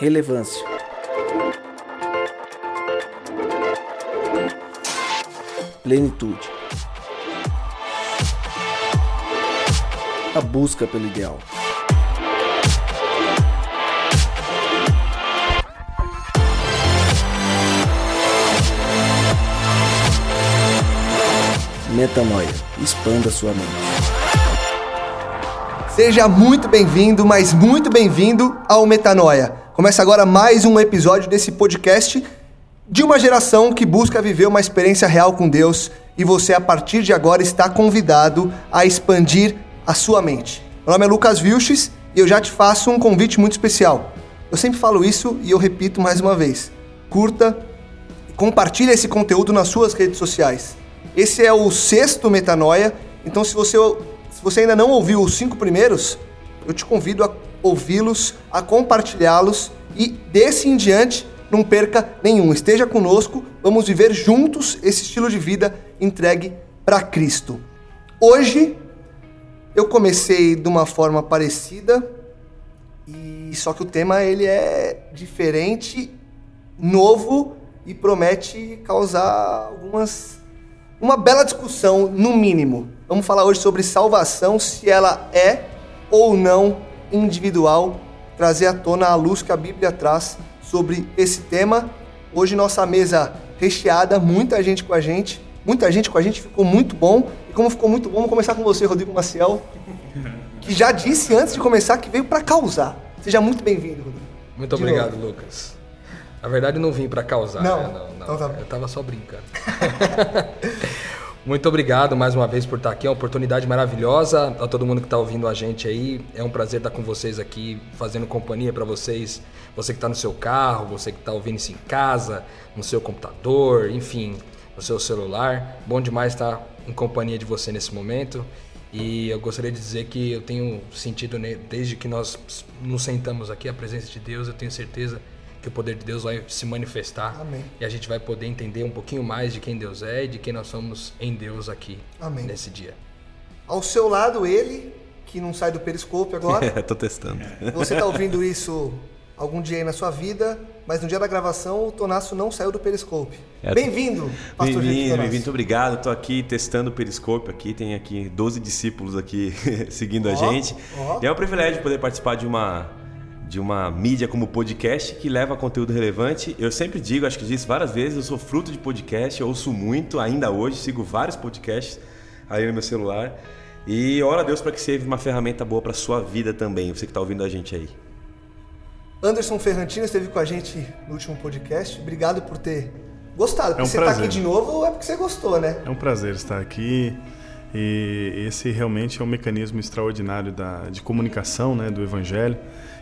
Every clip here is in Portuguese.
Relevância. Plenitude. A busca pelo ideal. Metanoia. Expanda sua mente. Seja muito bem-vindo, mas muito bem-vindo ao Metanoia. Começa agora mais um episódio desse podcast de uma geração que busca viver uma experiência real com Deus e você, a partir de agora, está convidado a expandir a sua mente. Meu nome é Lucas Vilches e eu já te faço um convite muito especial. Eu sempre falo isso e eu repito mais uma vez. Curta e compartilhe esse conteúdo nas suas redes sociais. Esse é o sexto Metanoia, então se você, se você ainda não ouviu os cinco primeiros, eu te convido a ouvi-los, a compartilhá-los e desse em diante não perca nenhum. Esteja conosco, vamos viver juntos esse estilo de vida entregue para Cristo. Hoje eu comecei de uma forma parecida e só que o tema ele é diferente, novo e promete causar algumas uma bela discussão, no mínimo. Vamos falar hoje sobre salvação, se ela é ou não individual, trazer à tona a luz que a Bíblia traz sobre esse tema. Hoje nossa mesa recheada, muita gente com a gente, muita gente com a gente, ficou muito bom. E como ficou muito bom, vamos começar com você, Rodrigo Maciel, que já disse antes de começar que veio para causar. Seja muito bem-vindo, Rodrigo. Muito obrigado. Lucas. Na verdade, não vim para causar. Não, né? não, não. Então tá eu tava só brincando. Muito obrigado mais uma vez por estar aqui, é uma oportunidade maravilhosa. A todo mundo que está ouvindo a gente aí, é um prazer estar com vocês aqui, fazendo companhia para vocês. Você que está no seu carro, você que está ouvindo isso em casa, no seu computador, enfim, no seu celular. Bom demais estar em companhia de você nesse momento. E eu gostaria de dizer que eu tenho sentido, desde que nós nos sentamos aqui, a presença de Deus, eu tenho certeza que o poder de Deus vai se manifestar Amém. e a gente vai poder entender um pouquinho mais de quem Deus é e de quem nós somos em Deus aqui Amém. nesse dia. Ao seu lado, ele, que não sai do periscope agora. É, tô testando. Você tá ouvindo isso algum dia aí na sua vida, mas no dia da gravação o Tonasso não saiu do periscope. É, bem-vindo, pastor Bem-vindo, bem-vindo, obrigado. Tô aqui testando o periscope aqui, tem aqui 12 discípulos aqui seguindo Ó, a gente. ó. E é um privilégio poder participar de uma de uma mídia como podcast que leva conteúdo relevante. Eu sempre digo, acho que disse várias vezes, eu sou fruto de podcast, eu ouço muito ainda hoje, sigo vários podcasts aí no meu celular. E ora a Deus para que seja uma ferramenta boa para sua vida também, você que está ouvindo a gente aí. Anderson Ferrantino esteve com a gente no último podcast. Obrigado por ter gostado. Porque É um você tá prazer. aqui de novo é porque você gostou, né? É um prazer estar aqui e esse realmente é um mecanismo extraordinário da, de comunicação né, do Evangelho.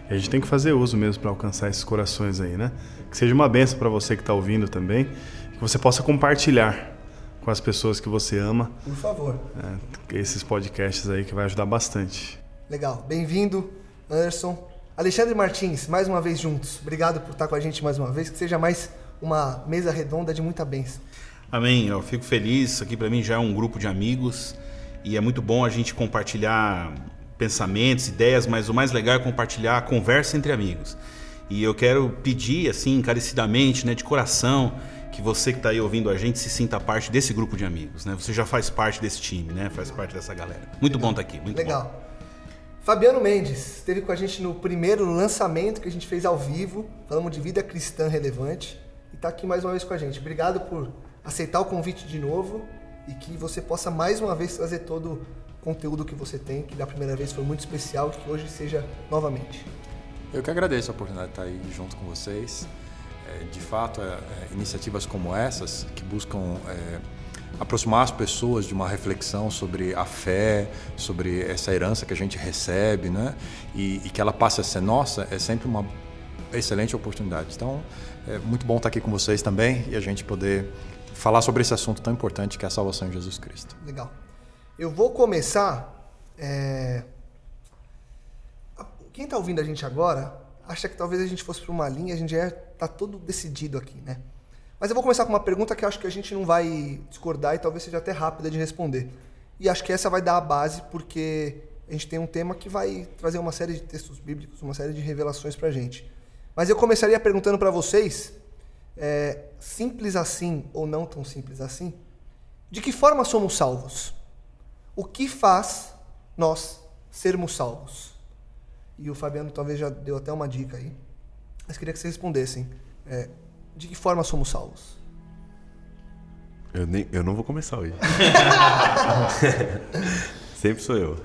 E a gente tem que fazer uso mesmo para alcançar esses corações aí, né? Que seja uma benção para você que está ouvindo também, que você possa compartilhar com as pessoas que você ama Por favor. né, esses podcasts aí que vai ajudar bastante. Legal. Bem-vindo, Anderson. Alexandre Martins, mais uma vez juntos. Obrigado por estar com a gente mais uma vez. Que seja mais uma mesa redonda de muita bênção. Amém. Eu fico feliz. Isso aqui para mim já é um grupo de amigos e é muito bom a gente compartilhar pensamentos, ideias, mas o mais legal é compartilhar a conversa entre amigos. E eu quero pedir assim encarecidamente, né, de coração, que você que está aí ouvindo a gente se sinta parte desse grupo de amigos, né? Você já faz parte desse time, né? Faz parte dessa galera. Muito bom estar aqui, muito bom. Legal. Fabiano Mendes esteve com a gente no primeiro lançamento que a gente fez ao vivo. Falamos de vida cristã relevante. E está aqui mais uma vez com a gente. Obrigado por aceitar o convite de novo e que você possa mais uma vez trazer todo conteúdo que você tem, que da primeira vez foi muito especial, que hoje seja novamente. Eu que agradeço a oportunidade de estar aí junto com vocês. É, de fato, é, é, iniciativas como essas, que buscam aproximar as pessoas de uma reflexão sobre a fé, sobre essa herança que a gente recebe, né? E, e que ela passe a ser nossa, é sempre uma excelente oportunidade. Então, é muito bom estar aqui com vocês também e a gente poder falar sobre esse assunto tão importante que é a salvação em Jesus Cristo. Legal. Eu vou começar. é, Quem está ouvindo a gente agora acha que talvez a gente fosse para uma linha, a gente já está todo decidido aqui, né? Mas eu vou começar com uma pergunta que eu acho que a gente não vai discordar e talvez seja até rápida de responder. E acho que essa vai dar a base porque a gente tem um tema que vai trazer uma série de textos bíblicos, uma série de revelações para a gente. Mas eu começaria perguntando para vocês, é, simples assim ou não tão simples assim, de que forma somos salvos? O que faz nós sermos salvos? E o Fabiano talvez já deu até uma dica aí. Mas queria que vocês respondessem. É, de que forma somos salvos? Eu, nem, eu não vou começar hoje. Sempre sou eu.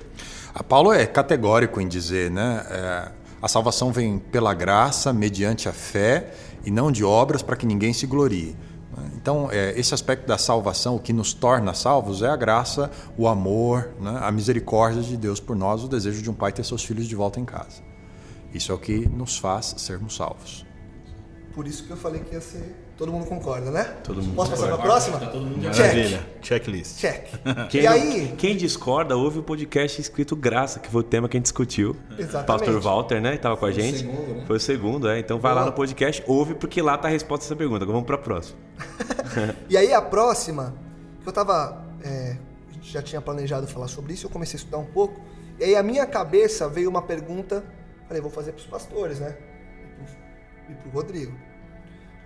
A Paulo é categórico em dizer, né? é, a salvação vem pela graça, mediante a fé, e não de obras para que ninguém se glorie. Né? Então, é, esse aspecto da salvação, o que nos torna salvos, é a graça, o amor, né? a misericórdia de Deus por nós, o desejo de um pai ter seus filhos de volta em casa. Isso é o que nos faz sermos salvos. Por isso que eu falei que ia ser. Todo mundo concorda, né? Todo mundo Posso passar para a concorda. próxima? Tá Check. Maravilha. Checklist. Check. Quem, e aí, quem discorda, ouve o podcast escrito Graça, que foi o tema que a gente discutiu. Exatamente. Pastor Walter, né? Estava com a gente. segundo, né? Foi o segundo, é. Então vai lá Boa. no podcast, ouve, porque lá tá a resposta a essa pergunta. Agora vamos para a próxima. E aí a próxima, que eu tava. é, a gente já tinha planejado falar sobre isso, eu comecei a estudar um pouco. E aí a minha cabeça veio uma pergunta, falei, vou fazer para os pastores, né? E para o Rodrigo.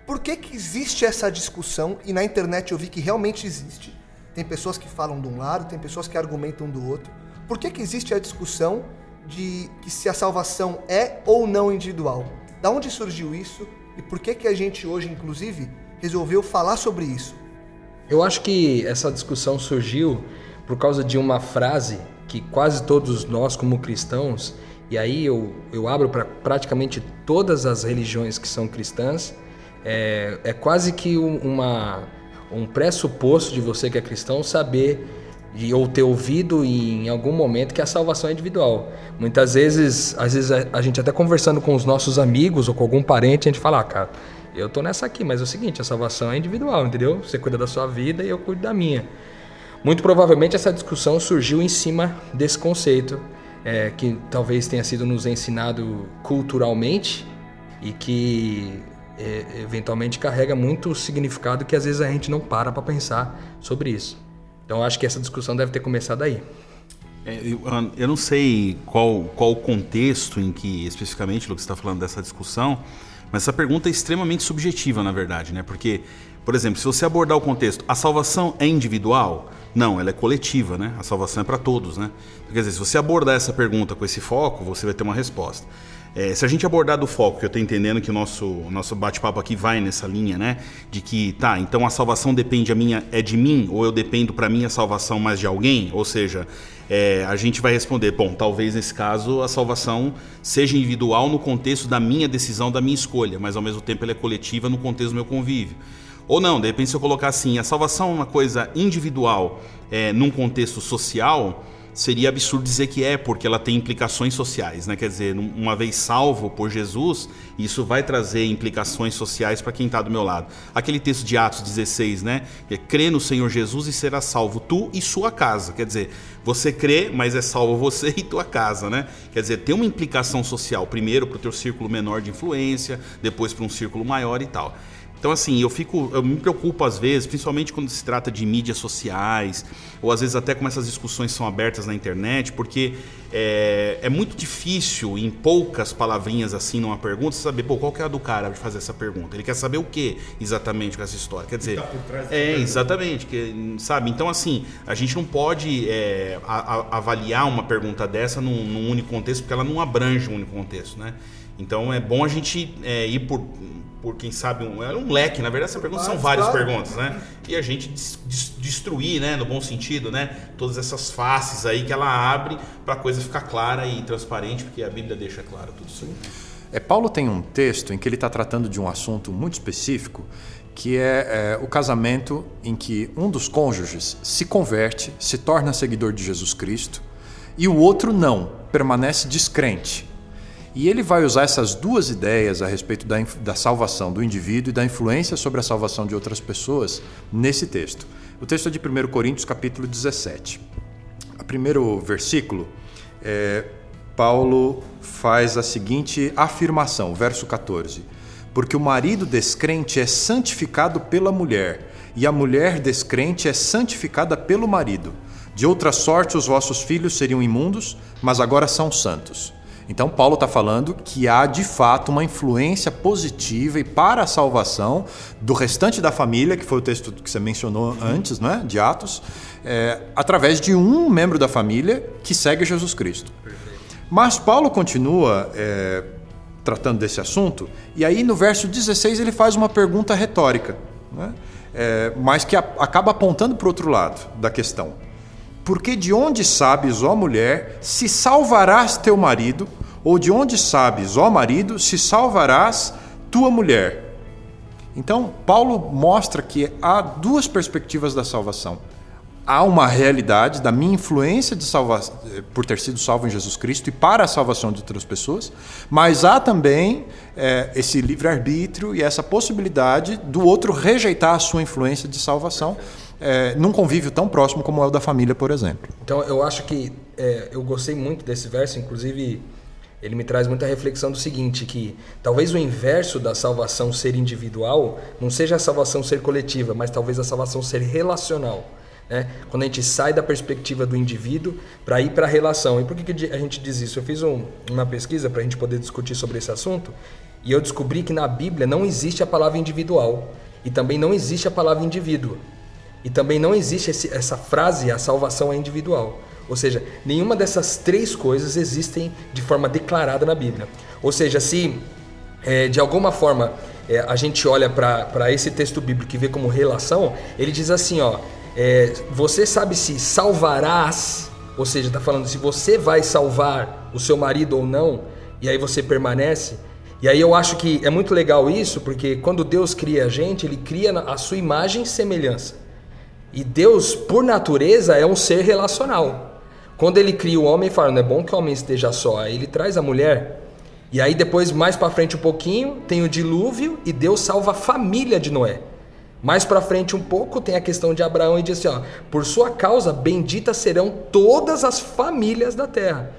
Por que, que existe essa discussão? E na internet eu vi que realmente existe. Tem pessoas que falam de um lado, tem pessoas que argumentam do outro. Por que, que existe a discussão de que se a salvação é ou não individual? Da onde surgiu isso? E por que, que a gente hoje, inclusive, resolveu falar sobre isso? Eu acho que essa discussão surgiu por causa de uma frase que quase todos nós, como cristãos, e aí eu, eu abro para praticamente todas as religiões que são cristãs, é, é quase que um- uma, um pressuposto de você que é cristão saber de, ou ter ouvido em algum momento que a salvação é individual. Muitas vezes, às vezes a, a gente até conversando com os nossos amigos ou com algum parente, a gente fala, ah, cara, eu tô nessa aqui, mas é o seguinte, a salvação é individual, entendeu? Você cuida da sua vida e eu cuido da minha. Muito provavelmente essa discussão surgiu em cima desse conceito, é, que talvez tenha sido nos ensinado culturalmente e que é, eventualmente carrega muito significado que às vezes a gente não para para pensar sobre isso. Então acho que essa discussão deve ter começado aí. É, eu, eu não sei qual, qual o contexto em que especificamente, Lucas, está falando dessa discussão, mas essa pergunta é extremamente subjetiva, na verdade, né? Porque, por exemplo, se você abordar o contexto, a salvação é individual? Não, ela é coletiva, né? A salvação é para todos, né? Quer dizer, se você abordar essa pergunta com esse foco, você vai ter uma resposta. É, se a gente abordar do foco, que eu estou entendendo que o nosso, nosso bate-papo aqui vai nessa linha, né? De que, tá, então a salvação depende a minha, é de mim, ou eu dependo para minha salvação mais de alguém? Ou seja, é, a gente vai responder, bom, talvez nesse caso a salvação seja individual no contexto da minha decisão, da minha escolha, mas ao mesmo tempo ela é coletiva no contexto do meu convívio. Ou não, de repente se eu colocar assim, a salvação é uma coisa individual é, num contexto social, seria absurdo dizer que é, porque ela tem implicações sociais, né? Quer dizer, uma vez salvo por Jesus, isso vai trazer implicações sociais para quem está do meu lado. Aquele texto de Atos 16, né? É, crê no Senhor Jesus e será salvo tu e sua casa. Quer dizer, você crê, mas é salvo você e tua casa, né? Quer dizer, tem uma implicação social, primeiro para o teu círculo menor de influência, depois para um círculo maior e tal. Então, assim, eu fico, eu me preocupo às vezes, principalmente quando se trata de mídias sociais, ou às vezes até como essas discussões são abertas na internet, porque é, é muito difícil, em poucas palavrinhas assim, numa pergunta, saber, pô, qual que é a do cara de fazer essa pergunta? Ele quer saber o que exatamente com essa história? Quer dizer, é, exatamente, que, sabe? Então, assim, a gente não pode é, a- a- avaliar uma pergunta dessa num, num único contexto, porque ela não abrange um único contexto, né? Então é bom a gente é, ir por, por quem sabe, um, é um leque. Na verdade, essa pergunta são Vários, várias claro. perguntas, né? E a gente des- des- destruir, né, no bom sentido, né? Todas essas faces aí que ela abre para a coisa ficar clara e transparente, porque a Bíblia deixa claro tudo isso. É, Paulo tem um texto em que ele está tratando de um assunto muito específico que é, é, o casamento em que um dos cônjuges se converte, se torna seguidor de Jesus Cristo, e o outro não, permanece descrente. E ele vai usar essas duas ideias a respeito da, da salvação do indivíduo e da influência sobre a salvação de outras pessoas nesse texto. O texto é de 1 Coríntios, capítulo 17. O primeiro versículo, é, Paulo faz a seguinte afirmação, verso 14: Porque o marido descrente é santificado pela mulher, e a mulher descrente é santificada pelo marido. De outra sorte, os vossos filhos seriam imundos, mas agora são santos. Então, Paulo está falando que há de fato uma influência positiva e para a salvação do restante da família, que foi o texto que você mencionou antes, né, de Atos, é, através de um membro da família que segue Jesus Cristo. Mas Paulo continua é, tratando desse assunto, e aí no verso 16 ele faz uma pergunta retórica, né, é, mas que a, acaba apontando para o outro lado da questão. Porque de onde sabes, ó mulher, se salvarás teu marido, ou de onde sabes, ó marido, se salvarás tua mulher? Então, Paulo mostra que há duas perspectivas da salvação. Há uma realidade da minha influência de salva... por ter sido salvo em Jesus Cristo e para a salvação de outras pessoas, mas há também é, esse livre-arbítrio e essa possibilidade do outro rejeitar a sua influência de salvação é, num convívio tão próximo como é o da família, por exemplo. Então eu acho que é, eu gostei muito desse verso, inclusive ele me traz muita reflexão do seguinte, que talvez o inverso da salvação ser individual não seja a salvação ser coletiva, mas talvez a salvação ser relacional. Né? Quando a gente sai da perspectiva do indivíduo para ir para a relação. E por que, que a gente diz isso? Eu fiz um, uma pesquisa para a gente poder discutir sobre esse assunto e eu descobri que na Bíblia não existe a palavra individual e também não existe a palavra indivíduo. E também não existe esse, essa frase, a salvação é individual. Ou seja, nenhuma dessas três coisas existem de forma declarada na Bíblia. Ou seja, se é, de alguma forma é, a gente olha para esse texto bíblico e vê como relação, ele diz assim: ó, é, você sabe se salvarás, ou seja, está falando se você vai salvar o seu marido ou não, e aí você permanece. E aí eu acho que é muito legal isso, porque quando Deus cria a gente, ele cria a sua imagem e semelhança. E Deus, por natureza, é um ser relacional. Quando ele cria o homem, fala: não é bom que o homem esteja só. Aí ele traz a mulher. E aí depois, mais para frente um pouquinho, tem o dilúvio e Deus salva a família de Noé. Mais para frente um pouco tem a questão de Abraão e diz assim: ó, por sua causa benditas serão todas as famílias da terra.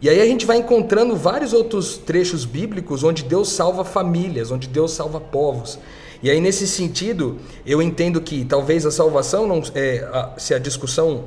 E aí a gente vai encontrando vários outros trechos bíblicos onde Deus salva famílias, onde Deus salva povos. E aí, nesse sentido, eu entendo que talvez a salvação, não, é, a, se a discussão.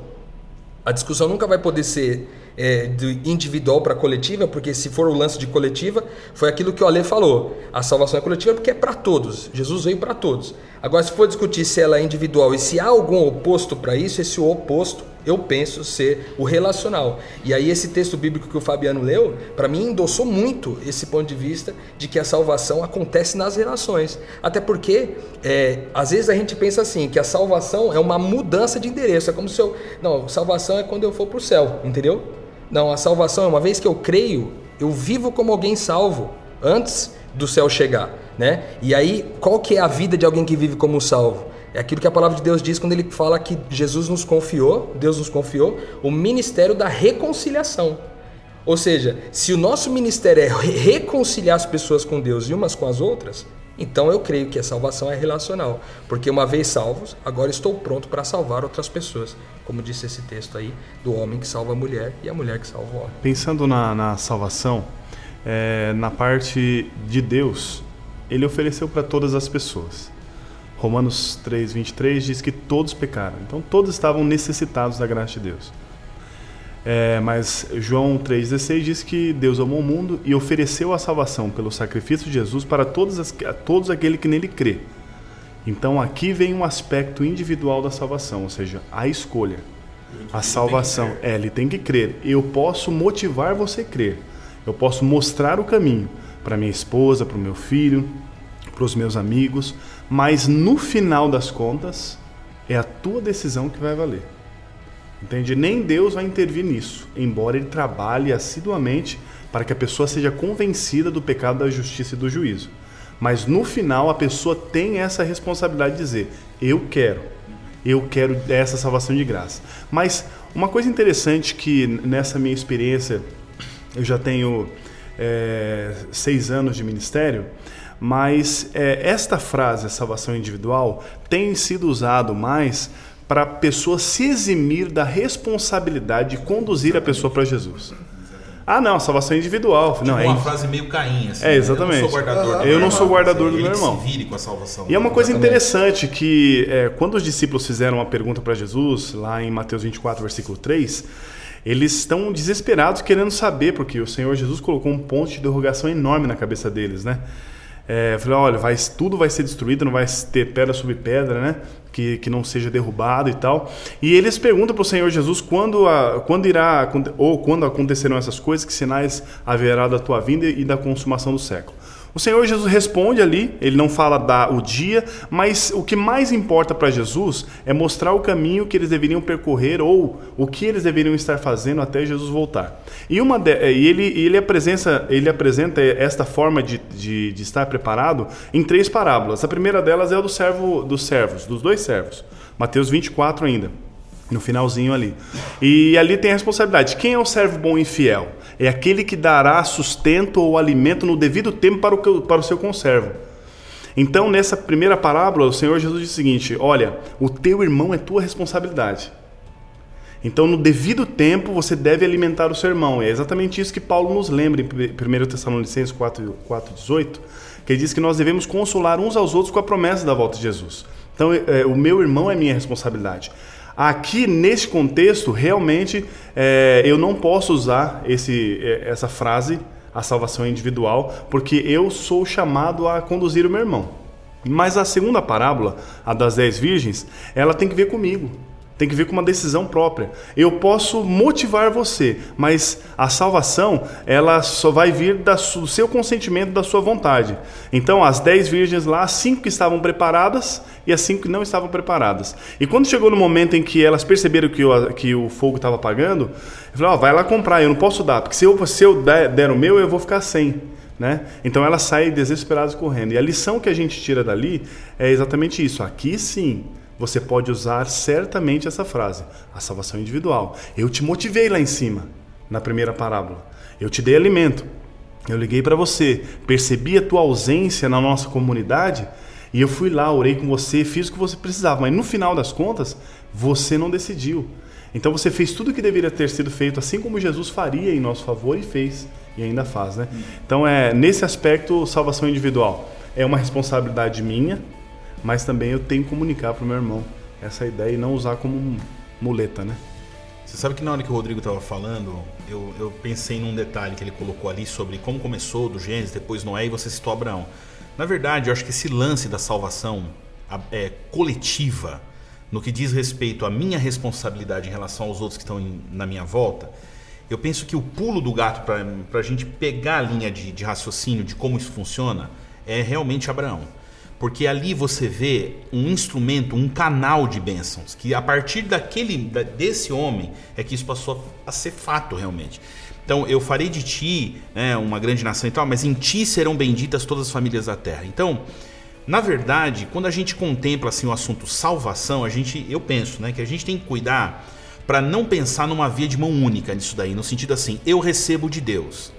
A discussão nunca vai poder ser é, de individual para coletiva, porque se for o lance de coletiva, foi aquilo que o Ale falou. A salvação é coletiva porque é para todos. Jesus veio para todos. Agora, se for discutir se ela é individual e se há algum oposto para isso, esse oposto eu penso ser o relacional. E aí esse texto bíblico que o Fabiano leu, para mim endossou muito esse ponto de vista de que a salvação acontece nas relações. Até porque é, às vezes a gente pensa assim que a salvação é uma mudança de endereço. É como se eu não, salvação é quando eu for para o céu, entendeu? Não, a salvação é uma vez que eu creio, eu vivo como alguém salvo antes do céu chegar, né? E aí, qual que é a vida de alguém que vive como salvo? É aquilo que a palavra de Deus diz quando ele fala que Jesus nos confiou, Deus nos confiou, o ministério da reconciliação. Ou seja, se o nosso ministério é reconciliar as pessoas com Deus e umas com as outras, então eu creio que a salvação é relacional, porque uma vez salvos, agora estou pronto para salvar outras pessoas, como disse esse texto aí do homem que salva a mulher e a mulher que salva o homem. Pensando na, na salvação, é, na parte de Deus, ele ofereceu para todas as pessoas. Romanos 3, 23 diz que todos pecaram, então todos estavam necessitados da graça de Deus. É, mas João 3,16 diz que Deus amou o mundo e ofereceu a salvação pelo sacrifício de Jesus para todos, as, todos aquele que nele crê. Então aqui vem um aspecto individual da salvação, ou seja, a escolha. A salvação, é, ele tem que crer. Eu posso motivar você a crer. Eu posso mostrar o caminho para minha esposa, para o meu filho, para os meus amigos, mas no final das contas é a tua decisão que vai valer. Entende? Nem Deus vai intervir nisso, embora ele trabalhe assiduamente para que a pessoa seja convencida do pecado, da justiça e do juízo. Mas no final a pessoa tem essa responsabilidade de dizer: eu quero, eu quero essa salvação de graça. Mas uma coisa interessante que nessa minha experiência, eu já tenho é, seis anos de ministério, mas é, esta frase, a salvação individual, tem sido usado mais para a pessoa se eximir da responsabilidade de conduzir a pessoa para Jesus. Ah, não, salvação individual. Tipo não, é uma frase meio Caim, assim. É, né? exatamente. Eu não sou guardador do Eu meu não sou irmão, guardador do meu irmão. se vire com a salvação. E é uma coisa interessante que é, quando os discípulos fizeram uma pergunta para Jesus, lá em Mateus 24, versículo 3, eles estão desesperados querendo saber, porque o Senhor Jesus colocou um ponto de interrogação enorme na cabeça deles, né? É, falou, olha, vai, tudo vai ser destruído, não vai ter pedra sobre pedra, né? Que, que não seja derrubado e tal. E eles perguntam para o Senhor Jesus quando, a, quando irá, ou quando acontecerão essas coisas, que sinais haverá da tua vinda e da consumação do século. O Senhor Jesus responde ali, ele não fala da, o dia, mas o que mais importa para Jesus é mostrar o caminho que eles deveriam percorrer ou o que eles deveriam estar fazendo até Jesus voltar. E, uma de, e ele, ele, apresenta, ele apresenta esta forma de, de, de estar preparado em três parábolas. A primeira delas é a do servo, dos servos, dos dois servos. Mateus 24 ainda no finalzinho ali. E ali tem a responsabilidade. Quem é o servo bom e fiel? É aquele que dará sustento ou alimento no devido tempo para o, para o seu conservo. Então, nessa primeira parábola, o Senhor Jesus diz o seguinte: Olha, o teu irmão é tua responsabilidade. Então, no devido tempo, você deve alimentar o seu irmão. É exatamente isso que Paulo nos lembra em 1 Tessalonicenses 4, 4, 18, que ele diz que nós devemos consolar uns aos outros com a promessa da volta de Jesus. Então, é, o meu irmão é minha responsabilidade. Aqui, nesse contexto, realmente, é, eu não posso usar esse, é, essa frase, a salvação individual, porque eu sou chamado a conduzir o meu irmão. Mas a segunda parábola, a das dez virgens, ela tem que ver comigo. Tem que ver com uma decisão própria. Eu posso motivar você, mas a salvação ela só vai vir do seu consentimento, da sua vontade. Então, as dez virgens lá, cinco que estavam preparadas e as cinco que não estavam preparadas. E quando chegou no momento em que elas perceberam que o, que o fogo estava apagando, falei, ó, vai lá comprar, eu não posso dar, porque se eu, se eu der, der o meu, eu vou ficar sem. Né? Então elas saem desesperadas correndo. E a lição que a gente tira dali é exatamente isso. Aqui sim, você pode usar certamente essa frase, a salvação individual. Eu te motivei lá em cima, na primeira parábola. Eu te dei alimento. Eu liguei para você, percebi a tua ausência na nossa comunidade e eu fui lá, orei com você, fiz o que você precisava. Mas no final das contas, você não decidiu. Então você fez tudo o que deveria ter sido feito, assim como Jesus faria em nosso favor e fez e ainda faz, né? Então é nesse aspecto salvação individual é uma responsabilidade minha, mas também eu tenho que comunicar para o meu irmão essa ideia e não usar como muleta, né? Você sabe que na hora que o Rodrigo estava falando, eu, eu pensei num detalhe que ele colocou ali sobre como começou do Gênesis, depois Noé e você citou Abraão. Na verdade, eu acho que esse lance da salvação é, coletiva, no que diz respeito à minha responsabilidade em relação aos outros que estão na minha volta, eu penso que o pulo do gato para a gente pegar a linha de, de raciocínio de como isso funciona é realmente Abraão. Porque ali você vê um instrumento, um canal de bênçãos, que a partir daquele da- desse homem é que isso passou a ser fato realmente. Então, eu farei de ti né, uma grande nação e tal, mas em ti serão benditas todas as famílias da terra. Então, na verdade, quando a gente contempla assim o assunto salvação, a gente, eu penso, né, que a gente tem que cuidar para não pensar numa via de mão única nisso daí, no sentido assim, eu recebo de Deus.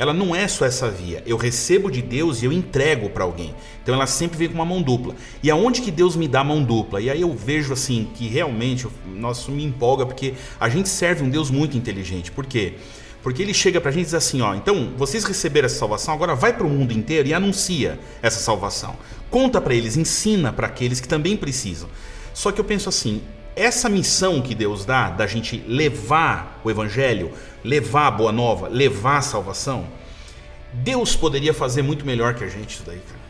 Ela não é só essa via. Eu recebo de Deus e eu entrego para alguém. Então ela sempre vem com uma mão dupla. E aonde que Deus me dá mão dupla? E aí eu vejo assim que realmente, isso me empolga porque a gente serve um Deus muito inteligente. Por quê? Porque ele chega pra gente e diz assim, ó, então vocês receberam essa salvação, agora vai pro mundo inteiro e anuncia essa salvação. Conta pra eles, ensina para aqueles que também precisam. Só que eu penso assim, essa missão que Deus dá da gente levar o evangelho, levar a boa nova, levar a salvação, Deus poderia fazer muito melhor que a gente isso daí, cara.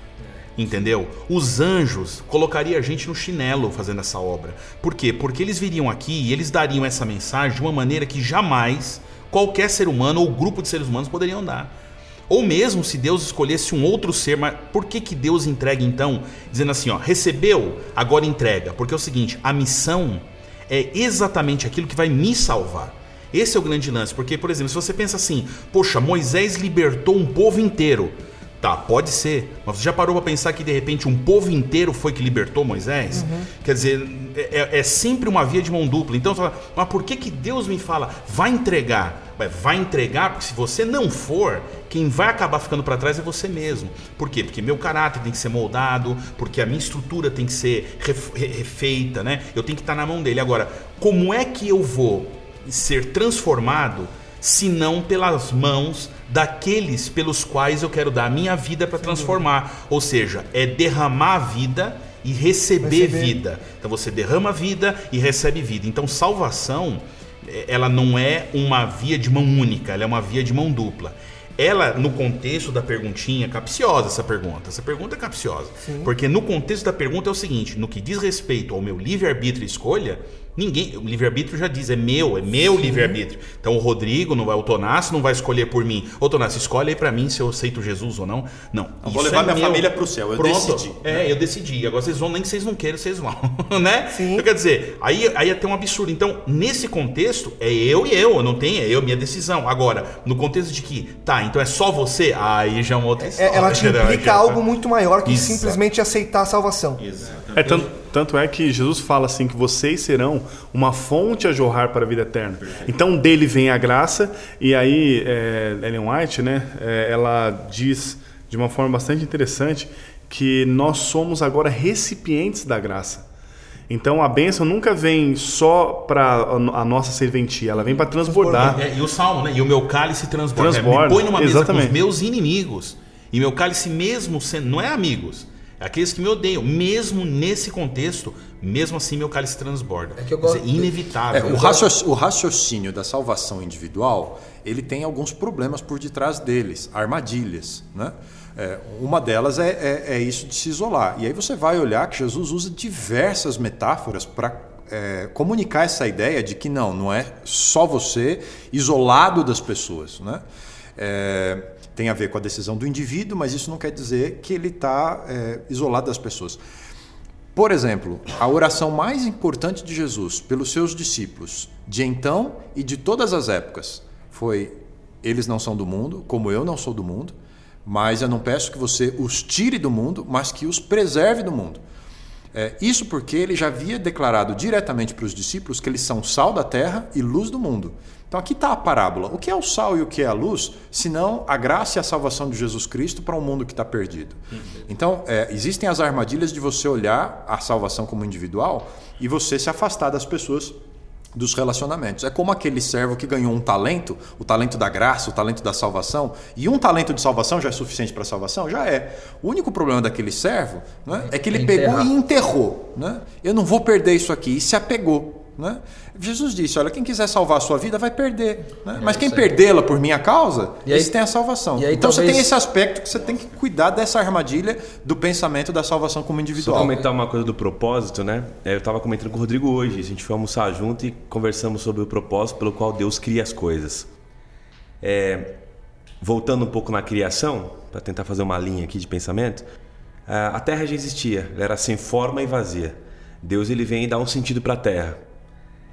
Entendeu? Os anjos colocaria a gente no chinelo fazendo essa obra. Por quê? Porque eles viriam aqui e eles dariam essa mensagem de uma maneira que jamais qualquer ser humano ou grupo de seres humanos poderiam dar. Ou mesmo se Deus escolhesse um outro ser, mas por que, que Deus entrega então? Dizendo assim, ó, recebeu, agora entrega. Porque é o seguinte, a missão é exatamente aquilo que vai me salvar. Esse é o grande lance, porque, por exemplo, se você pensa assim, poxa, Moisés libertou um povo inteiro. Tá, pode ser. Mas você já parou para pensar que de repente um povo inteiro foi que libertou Moisés? Quer dizer, é, é sempre uma via de mão dupla. Então, você fala, mas por que, que Deus me fala, vai entregar? Vai entregar, porque se você não for, quem vai acabar ficando para trás é você mesmo. Por quê? Porque meu caráter tem que ser moldado, porque a minha estrutura tem que ser ref- re- refeita, né? Eu tenho que estar na mão dele. Agora, como é que eu vou ser transformado se não pelas mãos daqueles pelos quais eu quero dar a minha vida para transformar? Ou seja, é derramar a vida e receber, Receber. vida. Então você derrama vida e recebe vida. Então salvação, eh, ela não é uma via de mão única, ela é uma via de mão dupla. Ela, no contexto da perguntinha, capciosa essa pergunta. Essa pergunta é capciosa. Porque no contexto da pergunta é o seguinte: no que diz respeito ao meu livre-arbítrio e escolha, ninguém. O livre-arbítrio já diz, é meu, é meu livre-arbítrio. Então o Rodrigo, não vai, o Tonassi não vai escolher por mim. Ô Tonassi, escolhe aí pra mim se eu aceito Jesus ou não. Não. Eu vou levar é minha meu. família pro céu, eu Pronto. decidi. É, eu decidi. Agora vocês vão, nem que vocês não queiram, vocês vão. né? Sim. Então, quer dizer, aí, aí é até um absurdo. Então, nesse contexto, é eu e eu, eu não tenho, é eu, minha decisão. Agora, no contexto de que, tá, então é só você, aí já é uma outra história. É, ela te entendeu? implica algo muito maior que Exato. simplesmente aceitar a salvação. É, tanto, tanto é que Jesus fala assim que vocês serão uma fonte a jorrar para a vida eterna. Então dele vem a graça e aí é, Ellen White, né? é, ela diz de uma forma bastante interessante que nós somos agora recipientes da graça. Então a bênção nunca vem só para a nossa serventia, ela vem para transbordar. É, e o salmo, né? E o meu cálice transborda. Transborda, Me põe numa mesa com exatamente. os meus inimigos. E meu cálice, mesmo sendo. Não é amigos. É aqueles que me odeiam. Mesmo nesse contexto, mesmo assim meu cálice transborda. É que eu Quer dizer, gosto- inevitável. É, o, raciocínio, o raciocínio da salvação individual, ele tem alguns problemas por detrás deles, armadilhas, né? É, uma delas é, é- é isso de se isolar. E aí você vai olhar que Jesus usa diversas metáforas para comunicar essa ideia de que não, não é só você isolado das pessoas, né? É, tem a ver com a decisão do indivíduo, mas isso não quer dizer que ele está isolado das pessoas. Por exemplo, a oração mais importante de Jesus pelos seus discípulos, de então e de todas as épocas, foi: Eles não são do mundo, como eu não sou do mundo, mas eu não peço que você os tire do mundo, mas que os preserve do mundo. É, isso porque ele já havia declarado diretamente para os discípulos que eles são sal da terra e luz do mundo. Então aqui está a parábola. O que é o sal e o que é a luz, senão a graça e a salvação de Jesus Cristo para um mundo que está perdido? Então é, existem as armadilhas de você olhar a salvação como individual e você se afastar das pessoas dos relacionamentos. É como aquele servo que ganhou um talento, o talento da graça, o talento da salvação, e um talento de salvação já é suficiente para a salvação? Já é. O único problema daquele servo né, é que ele É pegou e enterrou. Né? Eu não vou perder isso aqui, e se apegou. Né? Jesus disse: Olha, quem quiser salvar a sua vida vai perder. Né? Mas quem aí. perdê-la por minha causa, E aí- esse tem a salvação. aí então você talvez- tem esse aspecto que você tem que cuidar dessa armadilha do pensamento da salvação como Só individual. comentar uma coisa do propósito, né? É, Eu estava comentando com o Rodrigo hoje, a gente foi almoçar junto e conversamos sobre o propósito pelo qual Deus cria as coisas. É, voltando um pouco na criação, para tentar fazer uma linha aqui de pensamento, a a Terra já existia, ela era sem forma e vazia. Deus ele vem e dá um sentido para a Terra.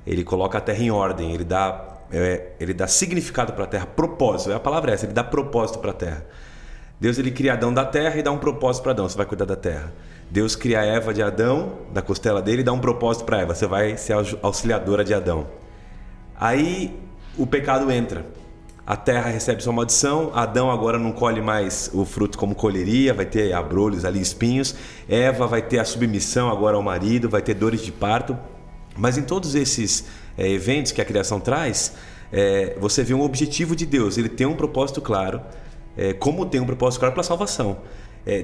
Ele coloca a Terra em ordem, ele dá, é, ele dá significado para a Terra, propósito, é a palavra essa, ele dá propósito para a Terra. Deus ele cria Adão da terra e dá um propósito para Adão, você vai cuidar da terra. Deus cria Eva de Adão, da costela dele, e dá um propósito para Eva, você vai ser auxiliadora de Adão. Aí o pecado entra. A terra recebe sua maldição, Adão agora não colhe mais o fruto como colheria, vai ter abrolhos ali, espinhos. Eva vai ter a submissão agora ao marido, vai ter dores de parto. Mas em todos esses eh, eventos que a criação traz, eh, você vê um objetivo de Deus, ele tem um propósito claro, eh, como tem um propósito claro para a salvação.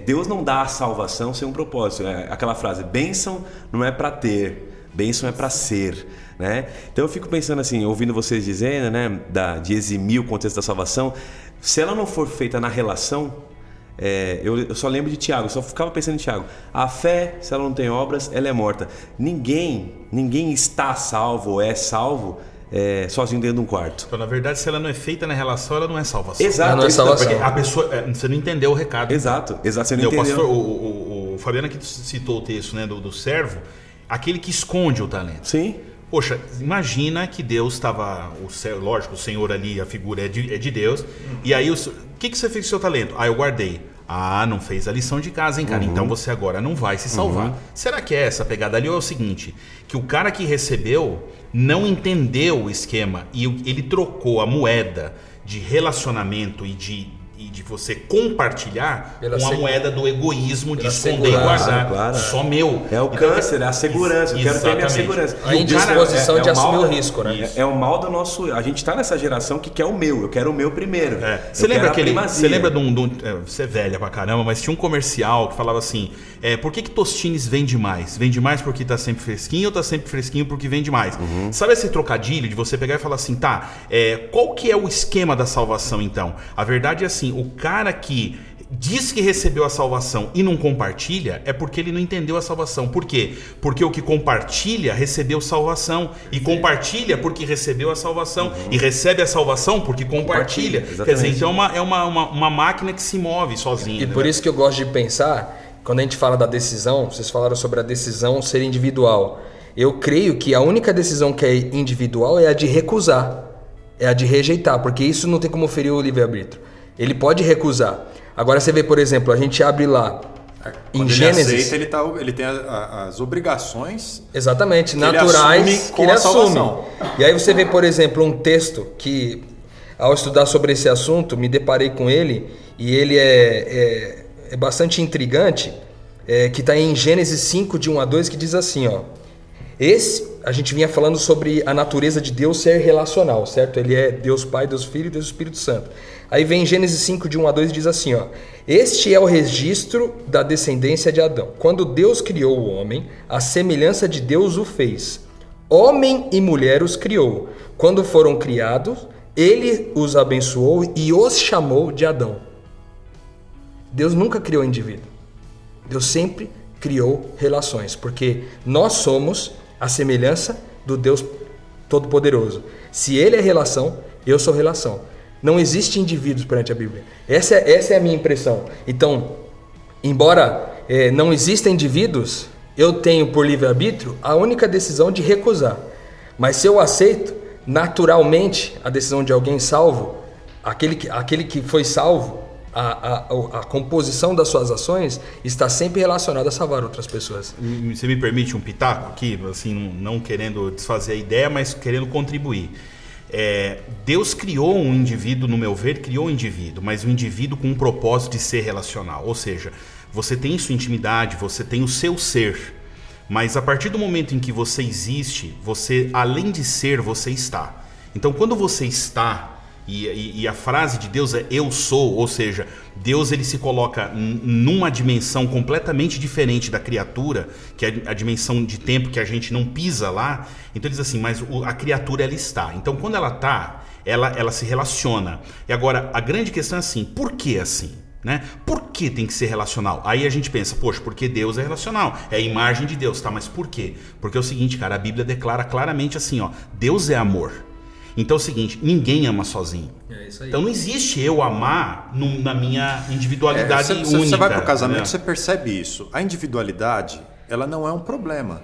Deus não dá a salvação sem um propósito. É aquela frase, bênção não é para ter, bênção é para ser. Né? Então eu fico pensando assim, ouvindo vocês dizendo, né, da, de eximir o contexto da salvação, se ela não for feita na relação, é, eu, eu só lembro de Tiago, eu só ficava pensando em Tiago. A fé, se ela não tem obras, ela é morta. Ninguém, ninguém está salvo ou é salvo é, sozinho dentro de um quarto. Então, na verdade, se ela não é feita na relação, ela não é salvação. Exato, Ela não é salvação. Porque a pessoa. é, Você não entendeu o recado. Exato, exato. Você não Entendeu? Pastor, o, o, o Fabiano aqui citou o texto né, do, do servo, aquele que esconde o talento. Sim. Poxa, imagina que Deus estava. O lógico, o Senhor ali, a figura é de, é de Deus. E aí, o, o que, que você fez com o seu talento? Ah, eu guardei. Ah, não fez a lição de casa, hein, cara? Então você agora não vai se salvar. Será que é essa pegada ali ou é o seguinte? Que o cara que recebeu não entendeu o esquema e ele trocou a moeda de relacionamento e de, e de você compartilhar Pela com a moeda do egoísmo de esconder e guardar. claro. Só meu. É o Então, câncer, é a segurança. Eu quero ter minha segurança. A E o indisposição de o assumir o risco, né? É, é o mal do nosso. A gente tá nessa geração que quer o meu. Eu quero o meu primeiro. É. Você lembra aquele. Você lembra de um. de um- é, você é velha pra caramba, mas tinha um comercial que falava assim: é, por que, que Tostines vende mais? Vende mais porque tá sempre fresquinho ou tá sempre fresquinho porque vende mais? Uhum. Sabe esse trocadilho de você pegar e falar assim, tá, é, qual que é o esquema da salvação então? A verdade é assim: o cara que diz que recebeu a salvação e não compartilha é porque ele não entendeu a salvação. Por quê? Porque o que compartilha recebeu salvação e compartilha porque recebeu a salvação e recebe a salvação porque compartilha. Compartilha, Quer dizer, então é uma, é uma, uma, uma máquina que se move sozinha. E por isso que eu gosto de pensar, quando a gente fala da decisão, vocês falaram sobre a decisão ser individual. Eu creio que a única decisão que é individual é a de recusar, é a de rejeitar, porque isso não tem como ferir o livre-arbítrio. Ele pode recusar. Agora você vê, por exemplo, a gente abre lá em Quando ele Gênesis. aceita, ele, tá, ele tem a- as obrigações Exatamente, ele naturais assume que ele assume. E aí você vê, por exemplo, um texto que, ao estudar sobre esse assunto, me deparei com ele e ele é, é, é bastante intrigante, é, que está em Gênesis 5, de 1 a 2, que diz assim, ó. Esse, a gente vinha falando sobre a natureza de Deus ser relacional, certo? Ele é Deus Pai, Deus Filho e Deus Espírito Santo. Aí vem Gênesis 5, de 1 a 2 e diz assim, ó. Este é o registro da descendência de Adão. Quando Deus criou o homem, a semelhança de Deus o fez. Homem e mulher os criou. Quando foram criados, ele os abençoou e os chamou de Adão. Deus nunca criou indivíduo. Deus sempre criou relações, porque nós somos a semelhança do Deus Todo-Poderoso. Se Ele é relação, eu sou relação. Não existe indivíduos perante a Bíblia. Essa é, essa é a minha impressão. Então, embora eh, não existam indivíduos, eu tenho por livre-arbítrio a única decisão de recusar. Mas se eu aceito, naturalmente, a decisão de alguém salvo, aquele que, aquele que foi salvo, a, a, a composição das suas ações está sempre relacionada a salvar outras pessoas. Você me permite um pitaco aqui, assim, não não querendo desfazer a ideia, mas querendo contribuir. É, Deus criou um indivíduo, no meu ver, criou um indivíduo, mas um indivíduo com um propósito de ser relacional. Ou seja, você tem sua intimidade, você tem o seu ser. Mas a partir do momento em que você existe, você, além de ser, você está. Então, quando você está, e, e- e a frase de Deus é eu sou, ou seja, Deus ele se coloca numa dimensão completamente diferente da criatura, que é a dimensão de tempo que a gente não pisa lá. Então ele diz assim, mas o- a criatura ela está. Então quando ela está, ela, ela se relaciona. E agora a grande questão é assim, por que assim? Né? Por que tem que ser relacional? Aí a gente pensa, poxa, porque Deus é relacional, é a imagem de Deus, tá? Mas por quê? Porque é o seguinte, cara, a Bíblia declara claramente assim, ó, Deus é amor. Então é o seguinte, ninguém ama sozinho. É isso aí. Então não existe eu amar num- na minha É, individualidade você, você- única. você vai para o casamento, né? você percebe isso. A individualidade, ela não é um problema.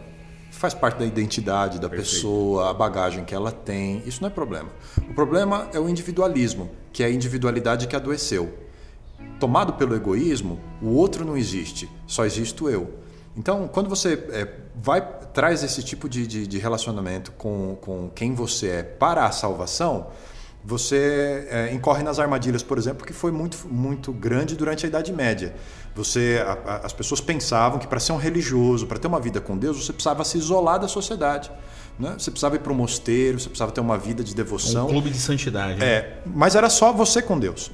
Faz parte da identidade da pessoa, a bagagem que ela tem. Isso não é problema. O problema é o individualismo, que é a individualidade que adoeceu. Tomado pelo egoísmo, o outro não existe, só existe o eu. Então, quando você é, vai traz esse tipo de, de, de relacionamento com, com quem você é para a salvação, você é, incorre nas armadilhas, por exemplo, que foi muito, muito grande durante a Idade Média. Você, a- a- as pessoas pensavam que para ser um religioso, para ter uma vida com Deus, você precisava se isolar da sociedade. Né? Você precisava ir para o mosteiro, você precisava ter uma vida de devoção. Um clube de santidade. né? É, mas era só você com Deus.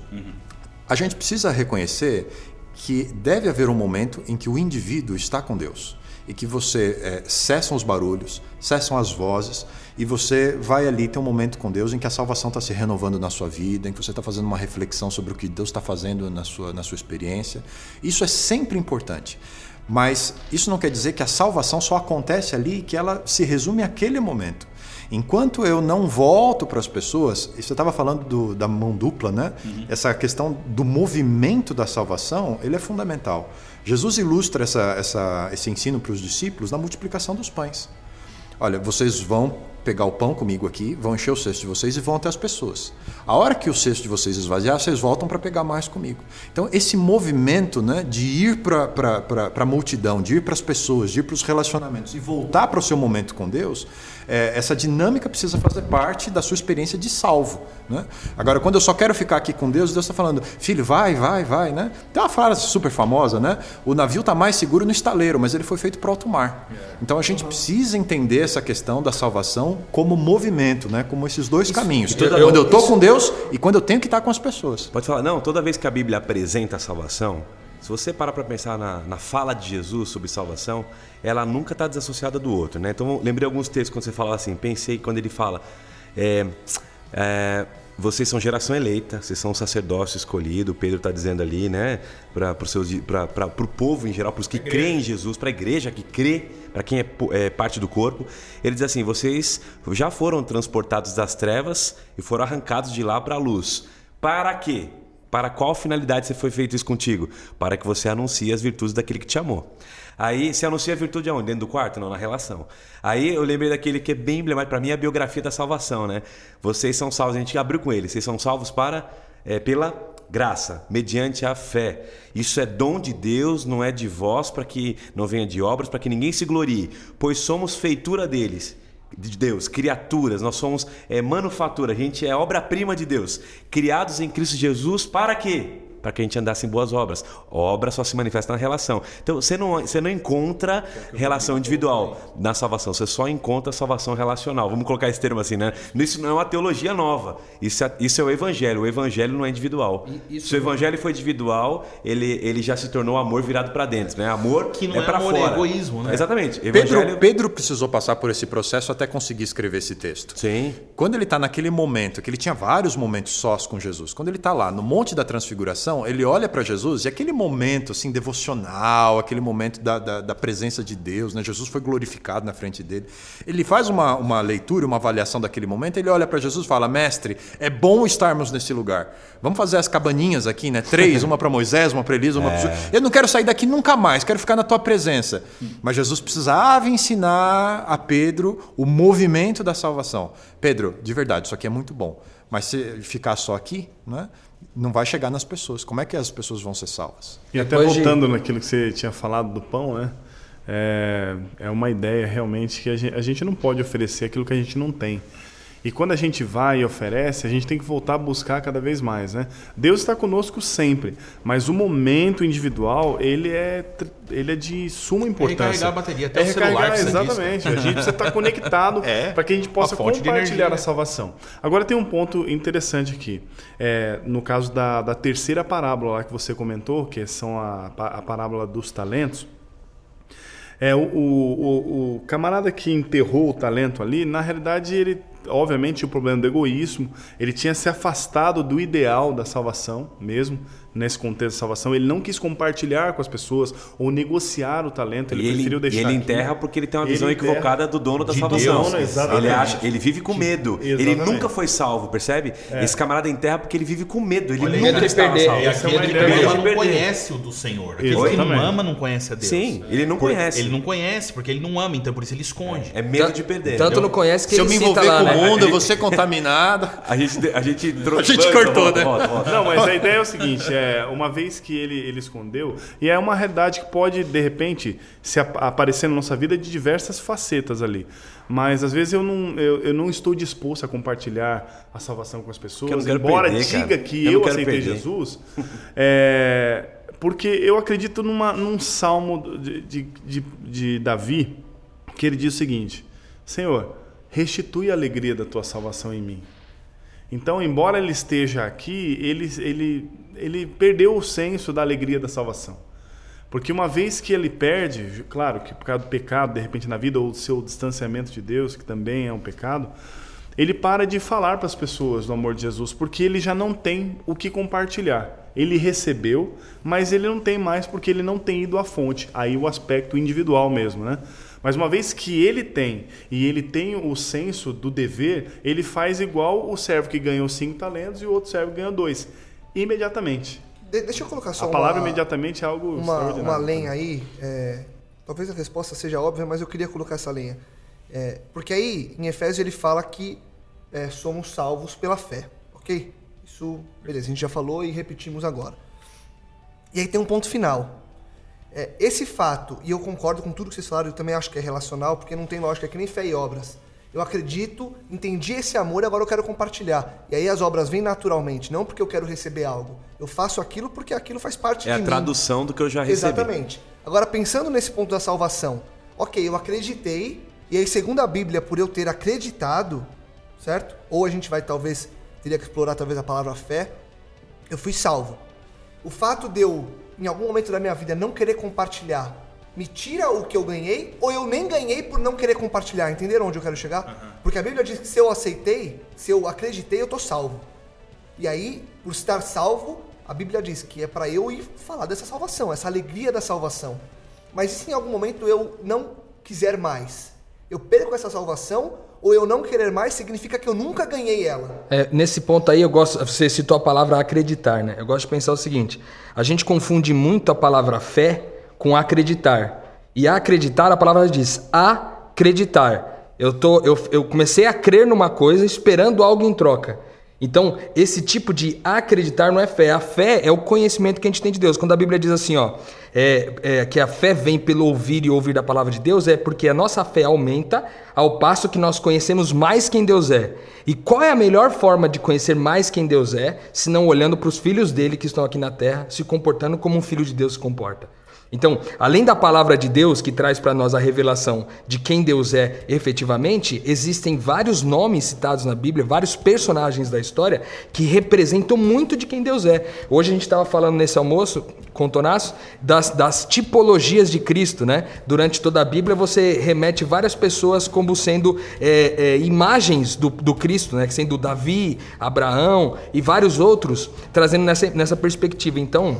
A gente precisa reconhecer que deve haver um momento em que o indivíduo está com Deus e que você é, cessam os barulhos, cessam as vozes e você vai ali ter um momento com Deus em que a salvação está se renovando na sua vida, em que você está fazendo uma reflexão sobre o que Deus está fazendo na sua, na sua experiência. Isso é sempre importante. Mas isso não quer dizer que a salvação só acontece ali e que ela se resume àquele momento. Enquanto eu não volto para as pessoas, você estava falando do- da mão dupla, né? Essa questão do movimento da salvação, ele é fundamental. Jesus ilustra essa, essa, esse ensino para os discípulos na multiplicação dos pães. Olha, vocês vão pegar o pão comigo aqui, vão encher o cesto de vocês e vão até as pessoas. A hora que o cesto de vocês esvaziar, vocês voltam para pegar mais comigo. Então, esse movimento né, de ir para a multidão, de ir para as pessoas, de ir para os relacionamentos e voltar para o seu momento com Deus, é, essa dinâmica precisa fazer parte da sua experiência de salvo. Né? Agora, quando eu só quero ficar aqui com Deus, Deus está falando, filho, vai, vai, vai. Né? Tem uma frase super famosa, né? O navio está mais seguro no estaleiro, mas ele foi feito para alto mar. Então a gente precisa entender essa questão da salvação como movimento, né? como esses dois caminhos. toda- quando eu eu- estou isso- com Deus e quando eu tenho que estar com as pessoas. Pode falar, não, toda vez que a Bíblia apresenta a salvação, se você parar para pensar na, na fala de Jesus sobre salvação, ela nunca está desassociada do outro, né? Então, lembrei alguns textos quando você fala assim, pensei quando ele fala, é, é, vocês são geração eleita, vocês são um sacerdócio escolhido, Pedro está dizendo ali, né? Para o povo em geral, para os que creem em Jesus, para a igreja que crê, para quem é, é parte do corpo. Ele diz assim: vocês já foram transportados das trevas e foram arrancados de lá para a luz. Para quê? Para qual finalidade você foi feito isso contigo? Para que você anuncie as virtudes daquele que te amou. Aí você anuncia a virtude aonde? Dentro do quarto? Não, na relação. Aí eu lembrei daquele que é bem emblemático para mim, é a biografia da salvação, né? Vocês são salvos, a gente abriu com ele, vocês são salvos para é, pela graça, mediante a fé. Isso é dom de Deus, não é de vós, para que não venha de obras, para que ninguém se glorie, pois somos feitura deles de Deus, criaturas, nós somos é, manufatura, a gente é obra-prima de Deus, criados em Cristo Jesus para quê? Para que a gente andasse em boas obras. Obra só se manifesta na relação. Então você não, você não encontra relação individual na salvação, você só encontra salvação relacional. Vamos colocar esse termo assim, né? Isso não é uma teologia nova. Isso é, isso é o evangelho. O evangelho não é individual. Isso Se o evangelho foi individual, ele, ele já se tornou amor virado para dentro, né? Amor Que não é, é para amor, é fora. egoísmo, né? Exatamente. Pedro, Evangelho... Pedro precisou passar por esse processo até conseguir escrever esse texto. Sim. Quando ele está naquele momento, que ele tinha vários momentos sós com Jesus, quando ele está lá no Monte da Transfiguração, ele olha para Jesus e aquele momento assim devocional, aquele momento da, da, da presença de Deus, né? Jesus foi glorificado na frente dele. Ele faz uma, uma leitura, uma avaliação daquele momento, ele olha para Jesus e fala: Mestre, é bom estarmos nesse lugar. Vamos fazer as cabaninhas aqui, né? Três, uma para Moisés, uma para Elias, uma para Eu não quero sair daqui nunca mais, quero ficar na tua presença. Mas Jesus precisava ensinar a Pedro o movimento da salvação. Pedro, de verdade, isso aqui é muito bom. Mas se ficar só aqui, né, não vai chegar nas pessoas. Como é que as pessoas vão ser salvas? E até Depois de- voltando naquilo que você tinha falado do pão, né? É, é uma ideia realmente que a gente, a gente não pode oferecer aquilo que a gente não tem. E quando a gente vai e oferece, a gente tem que voltar a buscar cada vez mais, né? Deus está conosco sempre, mas o momento individual ele é ele é de suma importância. recarregar a bateria, até é o celular exatamente. A gente precisa estar conectado É, para que a gente possa de compartilhar a salvação. Agora tem um ponto interessante aqui. É, no caso da, da terceira parábola lá que você comentou, que são a, a parábola dos talentos, é, o, o- o camarada que enterrou o talento ali, na realidade, ele, obviamente, tinha o problema do egoísmo, ele tinha se afastado do ideal da salvação mesmo, nesse contexto da salvação. Ele não quis compartilhar com as pessoas ou negociar o talento, ele e ele, preferiu e deixar. ele aqui. enterra porque ele tem uma Ele visão equivocada do dono da de salvação. Deus, exatamente. ele acha, ele vive com medo. Ele Exatamente. nunca foi salvo, percebe? Esse camarada enterra porque ele vive com medo. Ele Olha, nunca de estava perder. salvo. E é aquele que ama de não conhece o do Senhor. Aquele que não ama não conhece a Deus. Sim, ele não Por- conhece. Ele não conhece, porque ele não ama, então por isso ele esconde. É medo Tan- de perder. Tanto entendeu? não conhece que Se eu ele me cita envolver lá, com né? Mundo, ser contaminado. A gente, a gente, A gente cortou, né? Não, mas a ideia é o seguinte, é, uma vez que ele, ele escondeu, e é uma realidade que pode, de repente, se ap- aparecer na nossa vida de diversas facetas ali. Mas às vezes eu não, eu, eu não estou disposto a compartilhar a salvação com as pessoas, embora perder, diga cara. que Eu eu, aceitei perder. Jesus, é, porque eu acredito numa, num salmo de, de, de, de Davi, que ele diz o seguinte, Senhor, restitui a alegria da tua salvação em mim. Então, embora ele esteja aqui, ele, ele, ele perdeu o senso da alegria da salvação. Porque uma vez que ele perde, claro que por causa do pecado, de repente na vida, ou do seu distanciamento de Deus, que também é um pecado, ele para de falar para as pessoas do amor de Jesus, porque ele já não tem o que compartilhar. Ele recebeu, mas ele não tem mais porque ele não tem ido à fonte. Aí o aspecto individual mesmo, né? Mas uma vez que ele tem, e ele tem o senso do dever, ele faz igual o servo que ganhou cinco talentos e o outro servo que ganhou dois. Imediatamente. De- deixa eu colocar só a palavra uma, imediatamente é algo uma, uma lenha aí. é, talvez a resposta seja óbvia, mas eu queria colocar essa lenha. É, porque aí, em Efésios, ele fala que é, somos salvos pela fé, ok? Isso, beleza, a gente já falou e repetimos agora. E aí tem um ponto final. É, esse fato, e eu concordo com tudo que vocês falaram, eu também acho que é relacional, porque não tem lógica, é que nem fé e obras. Eu acredito, entendi esse amor e agora eu quero compartilhar. E aí as obras vêm naturalmente, não porque eu quero receber algo. Eu faço aquilo porque aquilo faz parte É de a mim. tradução do que eu já recebi. Exatamente. Agora, pensando nesse ponto da salvação, ok, eu acreditei, e aí, segundo a Bíblia, por eu ter acreditado, certo? Ou a gente vai, talvez, teria que explorar talvez a palavra fé, eu fui salvo. O fato de eu, em algum momento da minha vida, não querer compartilhar, me tira o que eu ganhei, ou eu nem ganhei por não querer compartilhar. Entenderam onde eu quero chegar? Porque a Bíblia diz que se eu aceitei, se eu acreditei, eu tô salvo. E aí, por estar salvo, a Bíblia diz que é para eu ir falar dessa salvação, essa alegria da salvação. Mas e se em algum momento eu não quiser mais? Eu perco essa salvação ou eu não querer mais significa que eu nunca ganhei ela? É, nesse ponto aí, eu gosto. Você citou a palavra acreditar, né? Eu gosto de pensar o seguinte: a gente confunde muito a palavra fé com acreditar. E acreditar, a palavra diz acreditar. Eu, tô, eu, eu comecei a crer numa coisa esperando algo em troca. Então, esse tipo de acreditar não é fé. A fé é o conhecimento que a gente tem de Deus. Quando a Bíblia diz assim, ó, é, é, que a fé vem pelo ouvir e ouvir da palavra de Deus, é porque a nossa fé aumenta ao passo que nós conhecemos mais quem Deus é. E qual é a melhor forma de conhecer mais quem Deus é, se não olhando para os filhos dele que estão aqui na terra, se comportando como um filho de Deus se comporta? Então, além da palavra de Deus que traz para nós a revelação de quem Deus é efetivamente, existem vários nomes citados na Bíblia, vários personagens da história que representam muito de quem Deus é. Hoje a gente estava falando nesse almoço com Tonasso das, das tipologias de Cristo, né? Durante toda a Bíblia você remete várias pessoas como sendo é, é, imagens do, do Cristo, né? Sendo Davi, Abraão e vários outros, trazendo nessa, nessa perspectiva. Então,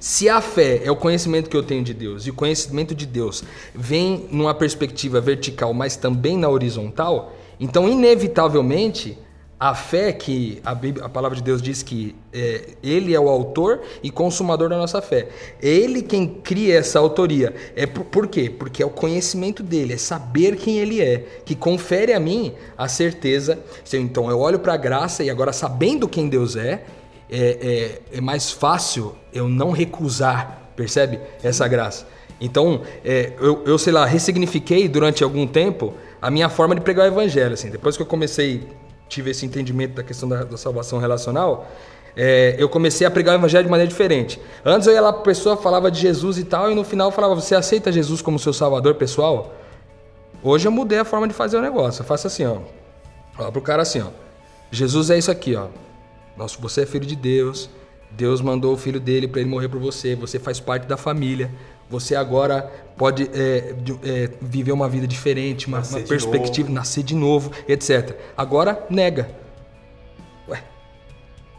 se a fé é o conhecimento que eu tenho de Deus e o conhecimento de Deus vem numa perspectiva vertical, mas também na horizontal, então inevitavelmente a fé que a, Bíblia, a palavra de Deus diz que é, ele é o autor e consumador da nossa fé. É ele quem cria essa autoria. É por, por quê? Porque é o conhecimento dele, é saber quem ele é, que confere a mim a certeza. Então eu olho para a graça e agora sabendo quem Deus é, é, é, é, mais fácil eu não recusar, percebe? Essa graça. Então, é, eu, eu, sei lá, ressignifiquei durante algum tempo a minha forma de pregar o evangelho. Assim. Depois que eu comecei, tive esse entendimento da questão da, da salvação relacional, é, eu comecei a pregar o evangelho de maneira diferente. Antes eu ia lá a pessoa, falava de Jesus e tal, e no final eu falava, você aceita Jesus como seu salvador pessoal? Hoje eu mudei a forma de fazer o negócio. Eu faço assim, ó. Ó, pro cara assim, ó. Jesus é isso aqui, ó. Nossa, você é filho de Deus. Deus mandou o filho dele para ele morrer por você. Você faz parte da família. Você agora pode é, é, viver uma vida diferente, uma, uma perspectiva, novo. nascer de novo, etc. Agora nega. Ué.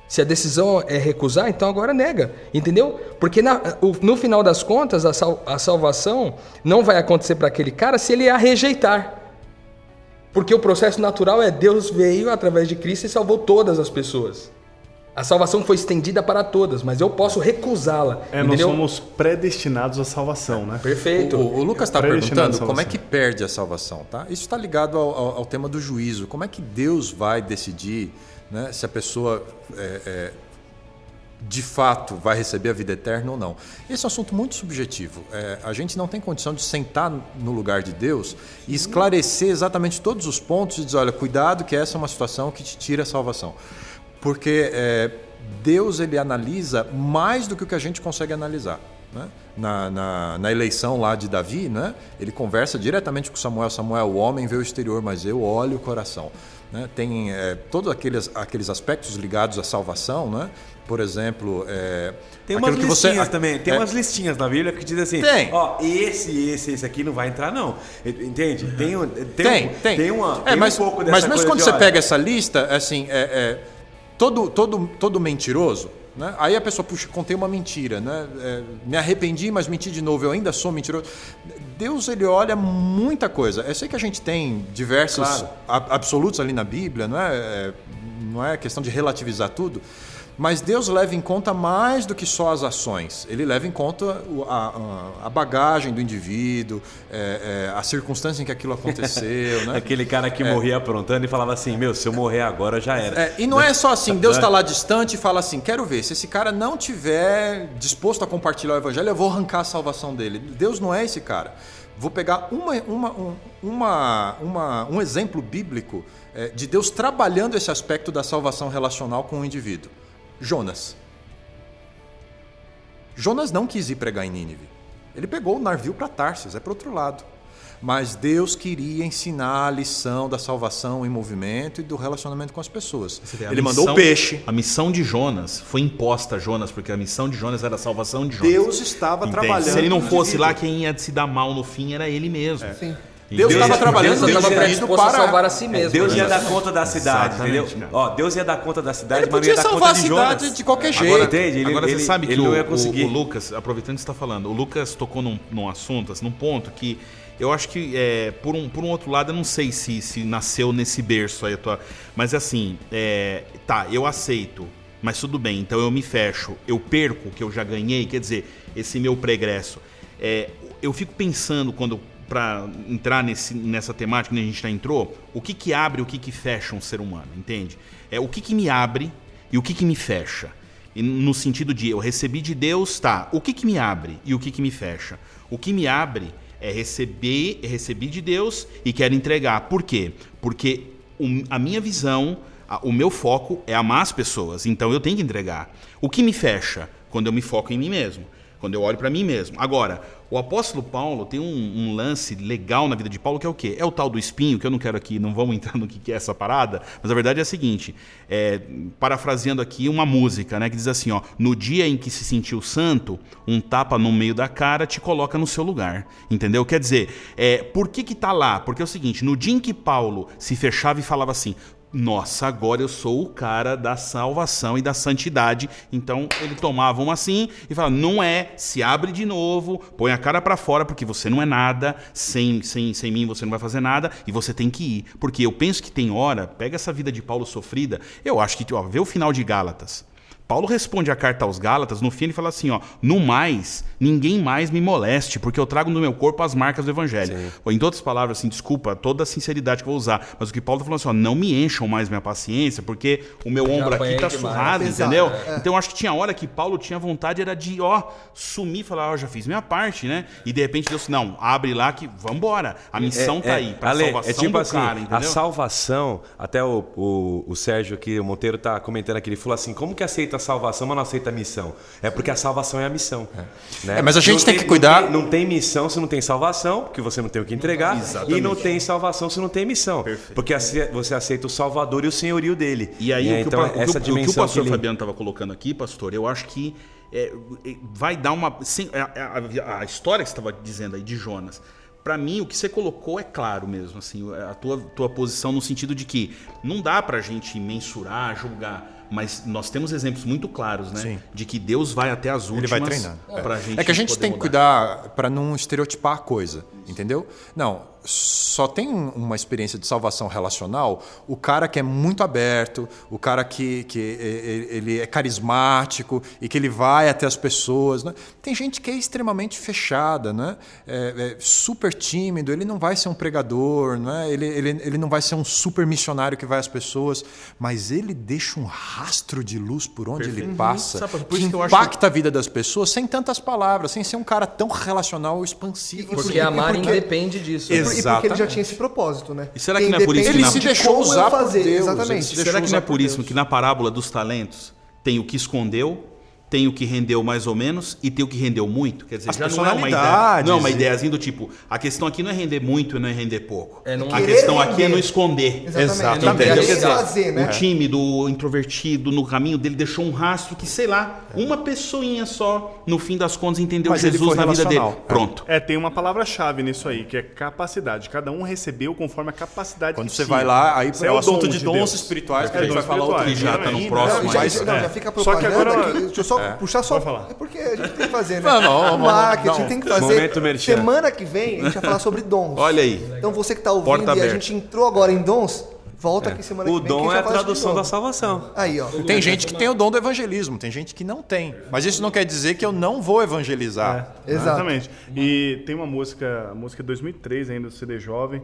Se a decisão é recusar, então agora nega, entendeu? Porque na, no final das contas, a, sal, a salvação não vai acontecer para aquele cara se ele a rejeitar. Porque o processo natural é Deus veio através de Cristo e salvou todas as pessoas. A salvação foi estendida para todas, mas eu posso recusá-la. É, nós somos predestinados à salvação, né? Perfeito. O, o Lucas está perguntando como é que perde a salvação, tá? Isso está ligado ao, ao, ao, tema do juízo. Como é que Deus vai decidir né, se a pessoa é, é, de fato vai receber a vida eterna ou não? Esse é um assunto muito subjetivo. É, a gente não tem condição de sentar no lugar de Deus e esclarecer exatamente todos os pontos e dizer, olha, cuidado que essa é uma situação que te tira a salvação porque é, Deus ele analisa mais do que o que a gente consegue analisar. Né? Na, na, na, eleição lá de Davi, né? ele conversa diretamente com Samuel. Samuel, o homem vê o exterior, mas eu olho o coração. Né? Tem é, todos aqueles, aqueles aspectos ligados à salvação, né? por exemplo. É, tem umas listinhas você, também, tem é, umas listinhas na Bíblia que diz assim: tem. ó, esse, esse, esse aqui não vai entrar, não. Entende? Tem, tem, tem, um, tem. tem uma. É, tem mas, um pouco mas mesmo quando de, você olha, pega essa lista, assim, é, todo, todo, todo mentiroso, né? aí a pessoa, puxa, contei uma mentira, né? É, me arrependi, mas menti de novo, eu ainda sou mentiroso. Deus, ele olha muita coisa. Eu sei que a gente tem diversos Claro. absolutos ali na Bíblia, não é? É, não é questão de relativizar tudo, mas Deus leva em conta mais do que só as ações. Ele leva em conta a, a- bagagem do indivíduo, é, é, a circunstância em que aquilo aconteceu. né? Aquele cara que morria aprontando e falava assim: Meu, se eu morrer agora já era. É, e não é só assim, Deus está lá distante e fala assim: quero ver, se esse cara não tiver disposto a compartilhar o evangelho, eu vou arrancar a salvação dele. Deus não é esse cara. Vou pegar uma, uma, um, uma, uma- um exemplo bíblico é, de Deus trabalhando esse aspecto da salvação relacional com o indivíduo. Jonas. Jonas não quis ir pregar em Nínive. Ele pegou o navio para Tarsis, é para outro lado. Mas Deus queria ensinar a lição da salvação em movimento e do relacionamento com as pessoas. Vê, Ele mandou missão- o peixe. A missão de Jonas foi imposta a Jonas, porque a missão de Jonas era a salvação de Jonas. Deus estava Entende? trabalhando. Se ele não fosse lá, quem ia se dar mal no fim era ele mesmo. Sim. Deus estava trabalhando Deus estava predisposto a para salvar a si mesmo. Deus né? ia dar conta da cidade, Exatamente, entendeu? cara. Ó, Deus ia dar conta da cidade, Ele mas não podia ia dar salvar a conta de cidade Jonas. de qualquer jeito. Agora, entende? Ele, Agora ele, você sabe que ele o, não ia o- conseguir. o Lucas, aproveitando que você está falando, o Lucas tocou num, num assunto, assim, num ponto que eu acho que, é, por, um, por um outro lado, eu não sei se, se nasceu nesse berço aí, a tua, mas assim, é, tá, eu aceito, mas tudo bem, então eu me fecho, eu perco o que eu já ganhei, quer dizer, esse meu pregresso. É, eu fico pensando quando para entrar nesse, nessa temática que a gente já entrou, o que que abre, o que que fecha um ser humano, entende? É o que que me abre e o que que me fecha. E no sentido de eu recebi de Deus, tá? O que que me abre e o que que me fecha? O que me abre é receber, é recebi de Deus e quero entregar. Por quê? Porque a minha visão, a- o meu foco é amar as pessoas, então eu tenho que entregar. O que me fecha? Quando eu me foco em mim mesmo, quando eu olho para mim mesmo. Agora, o apóstolo Paulo tem um, um lance legal na vida de Paulo que é o quê? É o tal do espinho, que eu não quero aqui, não vamos entrar no que é essa parada, mas a verdade é a seguinte, é, parafraseando aqui uma música, né, que diz assim, ó, no dia em que se sentiu santo, um tapa no meio da cara te coloca no seu lugar, entendeu? Quer dizer, é, por que que tá lá? Porque é o seguinte, no dia em que Paulo se fechava e falava assim, nossa, agora eu sou o cara da salvação e da santidade. Então ele tomava uma assim e falava: não é, se abre de novo, põe a cara pra fora, porque você não é nada, sem, sem, sem mim você não vai fazer nada e você tem que ir. Porque eu penso que tem hora, pega essa vida de Paulo sofrida, eu acho que, ó, vê o final de Gálatas. Paulo responde a carta aos Gálatas, no fim ele fala assim, ó, no mais, ninguém mais me moleste, porque eu trago no meu corpo as marcas do evangelho. Ou, em outras palavras, assim, desculpa toda a sinceridade que eu vou usar, mas o que Paulo tá falando assim, ó, não me encham mais minha paciência, porque o meu ombro aqui tá demais. surrado, entendeu? é. Então eu acho que tinha hora que Paulo tinha vontade era de, ó, sumir e falar, ó, já fiz minha parte, né? E de repente Deus, não, abre lá que vambora. A missão tá aí, pra Ale, salvação é tipo do assim, cara, a salvação, até o, o, o Sérgio aqui, o Monteiro tá comentando aqui, ele falou assim, como que aceita a salvação, mas não aceita a missão? É porque a salvação é a missão. né? É, mas a gente tem que cuidar- Não tem, não tem missão se não tem salvação, porque você não tem o que entregar, e não tem salvação se não tem missão. Porque assim, você aceita o Salvador e o senhorio dele. E aí, né? o, que então, o, pa- o que o- essa o que o dimensão pastor ele- Fabiano estava colocando aqui, pastor, eu acho que é, é, vai dar uma. sim, a, a- a história que você estava dizendo aí de Jonas. Para mim, o que você colocou é claro mesmo, assim, a tua, tua posição no sentido de que não dá pra gente mensurar, julgar, mas nós temos exemplos muito claros, né? Sim. De que Deus vai até as últimas. Ele vai treinando. Pra gente é que a gente tem que cuidar para não estereotipar a coisa, entendeu? Não, só tem uma experiência de salvação relacional o cara que é muito aberto, o cara que, que ele é carismático e que ele vai até as pessoas. Né? Tem gente que é extremamente fechada, né? É- é super tímido, ele não vai ser um pregador, né? ele, ele, ele não vai ser um super missionário que vai às pessoas, mas ele deixa um rastro de luz por onde ele passa, Sabe, por que isso que impacta a vida das pessoas sem tantas palavras, sem ser um cara tão relacional ou expansivo. Porque E amar porque- independe disso. E né? por- E porque ele já Exatamente. tinha esse propósito, né? E será que não é por isso que na- Ele se deixou eu usar fazer, Deus, Exatamente. se deixou Será que não é por isso que na parábola dos talentos tem o que escondeu, tem o que rendeu mais ou menos e tem o que rendeu muito? Quer dizer, As já não é uma ideia, não é uma ideiazinha do tipo, a questão aqui não é render muito e não é render pouco. É não- a questão aqui é render. não esconder. Exatamente. Exatamente. Quer dizer, fazer, né? O tímido, o introvertido, no caminho dele deixou um rastro que, sei lá, uma pessoinha só, no fim das contas, entendeu Mas Jesus na vida dele. Pronto. É, tem uma palavra-chave nisso aí, que é capacidade. Cada um recebeu conforme a capacidade Quando que você tinha. vai lá, aí Isso é o dom assunto de de dons espirituais que É, a gente vai falar outro dia. já tá no ainda. próximo Só que agora-. Deixa eu só puxar só. É porque a gente tem que fazer, né? Não, não, o não, marketing não. tem que fazer. Semana que vem a gente vai falar sobre dons. Olha aí. Então você que está ouvindo Porta e a aberta. gente entrou agora em dons, Volta aqui semana O que vem. que dom é a tradução da salvação. Aí, ó. Tem gente que tem o dom do evangelismo, tem gente que não tem. Mas isso não quer dizer que eu não vou evangelizar. É. Exatamente. E tem uma música, a música de 2003 ainda do CD Jovem,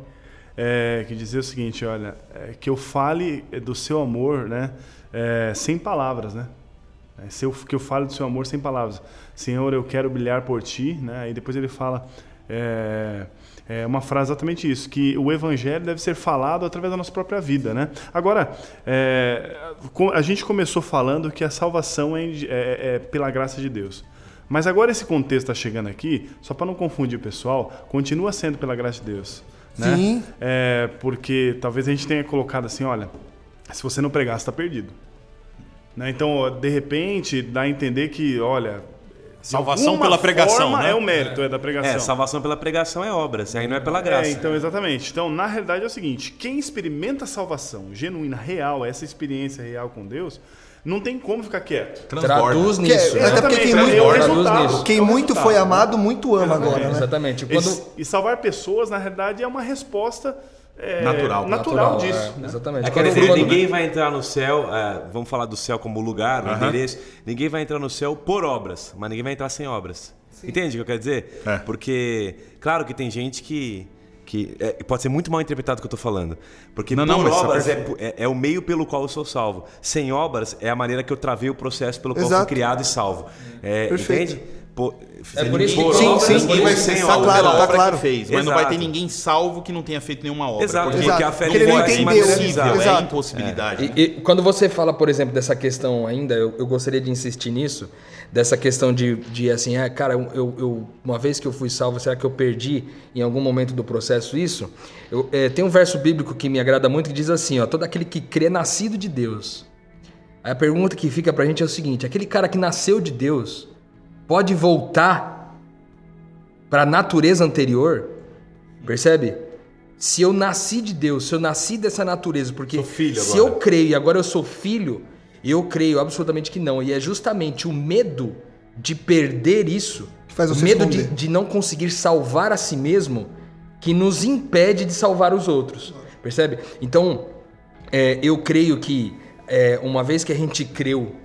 é, que dizia o seguinte, olha, é, que eu fale do seu amor, né, é, sem palavras, né? É, se eu, que eu fale do seu amor sem palavras. Senhor, eu quero brilhar por ti, né? Aí depois ele fala é, é uma frase exatamente isso, que o evangelho deve ser falado através da nossa própria vida, né? Agora, é, a gente começou falando que a salvação é, é- é pela graça de Deus. Mas agora esse contexto está chegando aqui, só para não confundir o pessoal, continua sendo pela graça de Deus. Né? Sim. É, porque talvez a gente tenha colocado assim, olha, se você não pregar, você está perdido. Né? Então, de repente, dá a entender que, olha, Salvação pela pregação, forma né? É o mérito, é, da pregação. É, salvação pela pregação é obras, aí não é pela graça. É, então, exatamente. Então, na realidade é o seguinte: quem experimenta a salvação genuína, real, essa experiência real com Deus, não tem como ficar quieto. Traduz Que é- nisso. até porque quem Exatamente, muito- é nisso. Quem É muito foi amado, muito ama agora, né? Exatamente. E- Quando... E, salvar pessoas, na realidade, é uma resposta é, Natural. natural, Natural, disso. é, né? Exatamente. É, dizer, quando- ninguém vai entrar no céu, é, vamos falar do céu como lugar, o endereço, ninguém vai entrar no céu por obras, mas ninguém vai entrar sem obras. Entende o que eu quero dizer? É. Porque, claro que tem gente que. que é, pode ser muito mal interpretado o que eu tô falando. Porque Não, por não, mas obras é, é- é o meio pelo qual eu sou salvo. Sem obras é a maneira que eu travei o processo pelo qual Exato. fui criado e salvo. É, Perfeito. Entende? Pô, É por isso que- Sim, sim, ninguém vai sim, sem tá claro, tá claro. que fez, mas não vai ter Exato. ninguém salvo que não tenha feito nenhuma obra. Exato, porque porque a fé ele não entendeu. é Exato. impossibilidade. E, e quando você fala, por exemplo, dessa questão ainda, eu, eu gostaria de insistir nisso, dessa questão de, de assim, ah, cara, eu, eu- uma vez que eu fui salvo, será que eu perdi em algum momento do processo isso? Eu, é, tem um verso bíblico que me agrada muito que diz assim, ó, todo aquele que crê é nascido de Deus. Aí a pergunta que fica pra gente é o seguinte, aquele cara que nasceu de Deus pode voltar para a natureza anterior? Percebe? Se eu nasci de Deus, se eu nasci dessa natureza, porque filho se eu creio e agora eu sou filho, eu creio absolutamente que não. E é justamente o medo de perder isso, Que faz o medo de, de não conseguir salvar a si mesmo, que nos impede de salvar os outros. Percebe? Então, é, eu creio que é, uma vez que a gente creu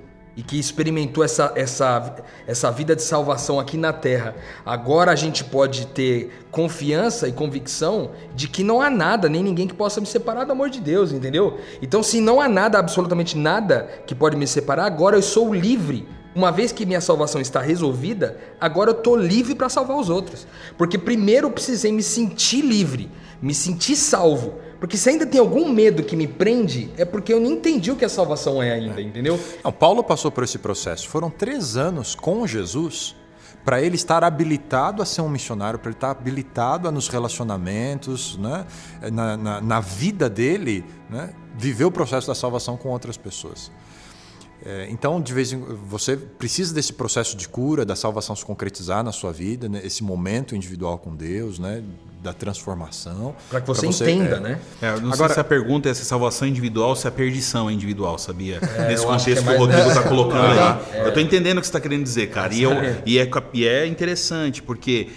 e que experimentou essa, essa, essa vida de salvação aqui na Terra, agora a gente pode ter confiança e convicção de que não há nada, nem ninguém que possa me separar do amor de Deus, entendeu? Então, se não há nada, absolutamente nada que pode me separar, agora eu sou livre. Uma vez que minha salvação está resolvida, agora eu estou livre para salvar os outros. Porque primeiro eu precisei me sentir livre, me sentir salvo. Porque se ainda tem algum medo que me prende, é porque eu não entendi o que a salvação é ainda, entendeu? Não, Paulo passou por esse processo. Foram três anos com Jesus para ele estar habilitado a ser um missionário, para ele estar habilitado a nos relacionamentos, né? na, na, na vida dele, né? viver o processo da salvação com outras pessoas. É, então, de vez em você precisa desse processo de cura, da salvação se concretizar na sua vida, né? esse momento individual com Deus, né? da transformação. Para que você, pra entenda, é, né? É, eu não Agora- sei se a pergunta é se a salvação é individual ou se a perdição é individual, sabia? Nesse acho que contexto é que, mais o Rodrigo nessa. está colocando aí. Eu tô entendendo o que você está querendo dizer, cara. E, eu, e, é, e é interessante, porque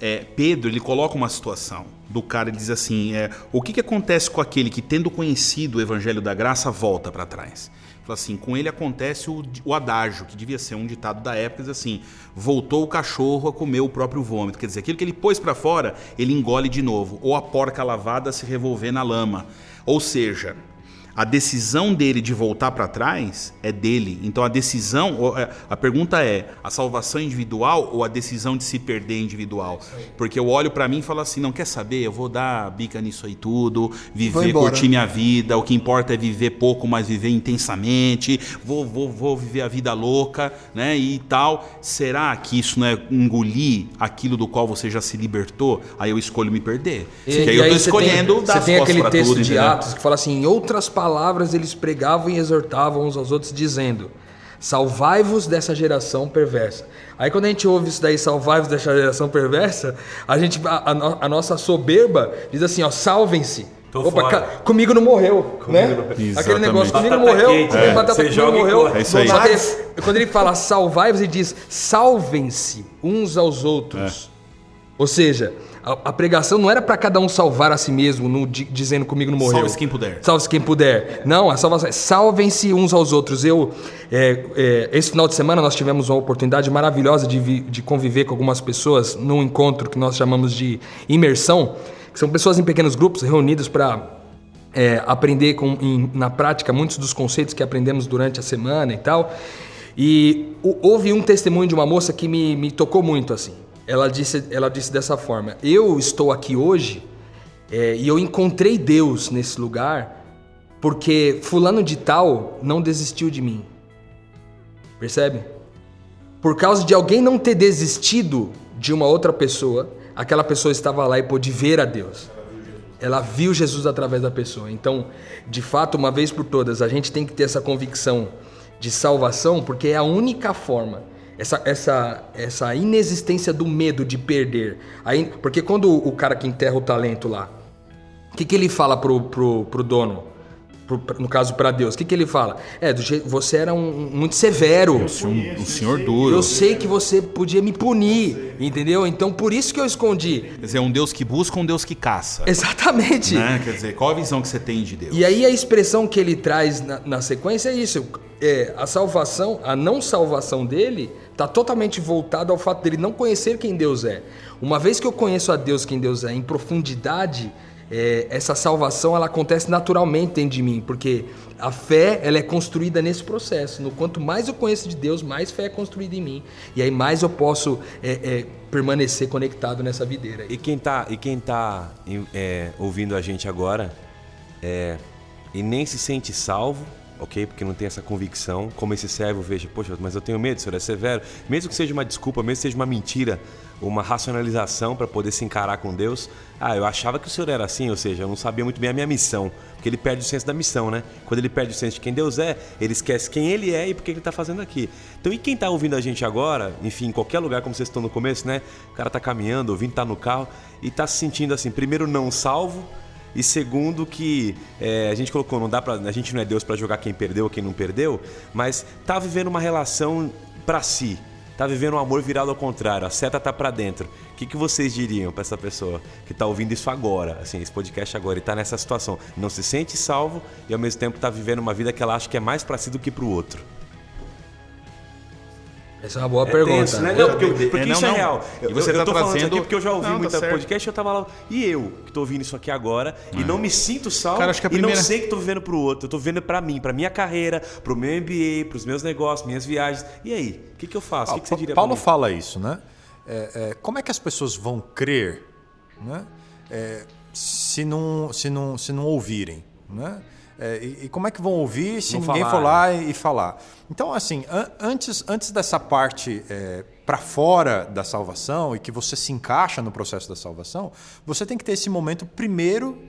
é, Pedro ele coloca uma situação do cara, ele diz assim: é, o que, que acontece com aquele que, tendo conhecido o evangelho da graça, volta para trás? Fala assim, com ele acontece o, o adágio, que devia ser um ditado da época, diz assim: voltou o cachorro a comer o próprio vômito. Quer dizer, aquilo que ele pôs para fora, ele engole de novo. Ou a porca lavada se revolver na lama. Ou seja, a decisão dele de voltar para trás é dele. Então a decisão, ou, é, a pergunta é: a salvação individual ou a decisão de se perder individual? Porque eu olho para mim e falo assim: não quer saber? Eu vou dar bica nisso aí tudo, viver, curtir minha vida. O que importa é viver pouco, mas viver intensamente. Vou, vou, vou viver a vida louca, né? E tal. Será que isso não é engolir aquilo do qual você já se libertou? Aí eu escolho me perder. E- Porque aí eu tô você escolhendo tem, dar Você as tem aquele pra texto tudo, de entendeu? Atos que fala assim: em outras palavras, eles pregavam e exortavam uns aos outros, dizendo: Salvai-vos dessa geração perversa. Aí quando a gente ouve isso daí, salvai-vos dessa geração perversa, a gente a, a a nossa soberba diz assim, ó, salvem-se. Tô Opa, ca- comigo não morreu, né? Aquele Exatamente. negócio, comigo não morreu, quente, comigo é. batata comigo não morreu. É isso aí. Que quando ele fala salvai-vos, ele diz salvem-se uns aos outros. Ou seja, A, a pregação não era para cada um salvar a si mesmo, no, di- dizendo comigo não morreu. Salve-se quem puder. Salve-se quem puder. Não, a salvação é salvem-se uns aos outros. Eu, é, é, esse final de semana nós tivemos uma oportunidade maravilhosa de, vi- de conviver com algumas pessoas num encontro que nós chamamos de imersão, que são pessoas em pequenos grupos reunidas para é, aprender com- em- na prática muitos dos conceitos que aprendemos durante a semana e tal. E houve um testemunho de uma moça que me, me tocou muito assim. Ela disse, ela disse dessa forma: Eu estou aqui hoje é, e eu encontrei Deus nesse lugar porque fulano de tal não desistiu de mim. Percebe? Por causa de alguém não ter desistido de uma outra pessoa, aquela pessoa estava lá e pôde ver a Deus. Ela viu Jesus através da pessoa. Então, de fato, uma vez por todas, a gente tem que ter essa convicção de salvação, porque é a única forma. Essa, essa, essa inexistência do medo de perder. Aí, porque quando o cara que enterra o talento lá, o que, que ele fala pro, pro, pro dono? Pro- no caso, para Deus, o que, que ele fala? É, do jeito, você era um, muito severo. Um, um senhor duro. Eu sei que você podia me punir, entendeu? Então por isso que eu escondi. Quer dizer, um Deus que busca, um Deus que caça. Exatamente. Né? Quer dizer, qual a visão que você tem de Deus? E aí a expressão que ele traz na, na sequência é isso. É, a salvação, a não salvação dele, está totalmente voltada ao fato dele não conhecer quem Deus é. Uma vez que eu conheço a Deus, quem Deus é, em profundidade, é, essa salvação ela acontece naturalmente dentro de mim, porque a fé ela é construída nesse processo. No quanto mais eu conheço de Deus, mais fé é construída em mim. E aí mais eu posso é, é, permanecer conectado nessa videira. E quem tá, e quem tá ouvindo a gente agora e nem se sente salvo, ok? Porque não tem essa convicção, como esse servo veja, poxa, mas eu tenho medo, senhor é severo. Mesmo que seja uma desculpa, mesmo que seja uma mentira, uma racionalização para poder se encarar com Deus. Ah, eu achava que o senhor era assim, ou seja, eu não sabia muito bem a minha missão. Porque ele perde o senso da missão, né? Quando ele perde o senso de quem Deus é, ele esquece quem ele é e por que ele está fazendo aqui. Então, e quem está ouvindo a gente agora, enfim, em qualquer lugar, como vocês estão no começo, né? O cara tá caminhando, ouvindo, tá no carro e tá se sentindo assim, primeiro não salvo, e segundo que é, a gente colocou, não dá para, a gente não é Deus para jogar quem perdeu ou quem não perdeu, mas tá vivendo uma relação para si, tá vivendo um amor virado ao contrário, a seta tá para dentro. O que, que vocês diriam para essa pessoa que tá ouvindo isso agora, assim, esse podcast agora e tá nessa situação, não se sente salvo e ao mesmo tempo tá vivendo uma vida que ela acha que é mais para si do que para o outro? Essa é uma boa pergunta. tenso, né? Não, porque, porque É, não, isso é não. real. E Eu, você eu tá tô falando isso trazendo- aqui porque eu já ouvi Não, tá muita certo. podcast e eu tava lá. E eu, que tô ouvindo isso aqui agora, e não me sinto salvo, Cara, acho que a e primeira- não sei que tô vivendo pro outro. Eu tô vivendo pra mim, pra minha carreira, pro meu MBA, pros meus negócios, minhas viagens. E aí? O que, que eu faço? O que, que você diria Paulo pra mim? fala isso, né? É, é, como é que as pessoas vão crer né? É, se, não, se, não, se não ouvirem? Né? É, e, e como é que vão ouvir se Não ninguém falar, for lá e, e falar? Então, assim, an- antes, antes dessa parte para fora da salvação e que você se encaixa no processo da salvação, você tem que ter esse momento primeiro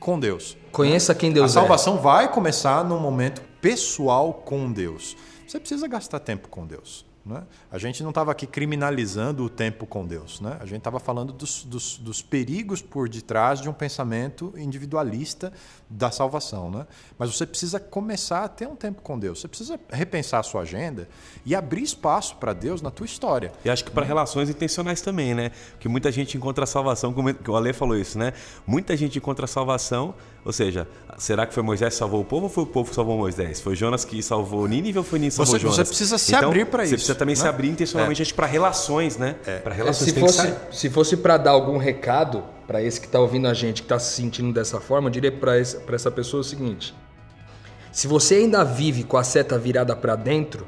com Deus. Conheça quem Deus a é. salvação vai começar num momento pessoal com Deus. Você precisa gastar tempo com Deus. Né? A gente não estava aqui criminalizando o tempo com Deus. Né? A gente estava falando dos, dos, dos perigos por detrás de um pensamento individualista da salvação. Né? Mas você precisa começar a ter um tempo com Deus. Você precisa repensar a sua agenda e abrir espaço para Deus na tua história. E acho que para relações intencionais também, né? Porque muita gente encontra a salvação, como o Ale falou isso, né? Muita gente encontra a salvação, ou seja, será que foi Moisés que salvou o povo ou foi o povo que salvou Moisés? Foi Jonas que salvou Nínive ou foi Nínive que salvou Você- Jonas? você precisa se Então, abrir Você isso, precisa também se né? abrir intencionalmente, acho, para relações, né? Para relações. se tem que fosse, se fosse para dar algum recado para esse que está ouvindo a gente, que está se sentindo dessa forma, eu diria para essa pessoa o seguinte: se você ainda vive com a seta virada para dentro,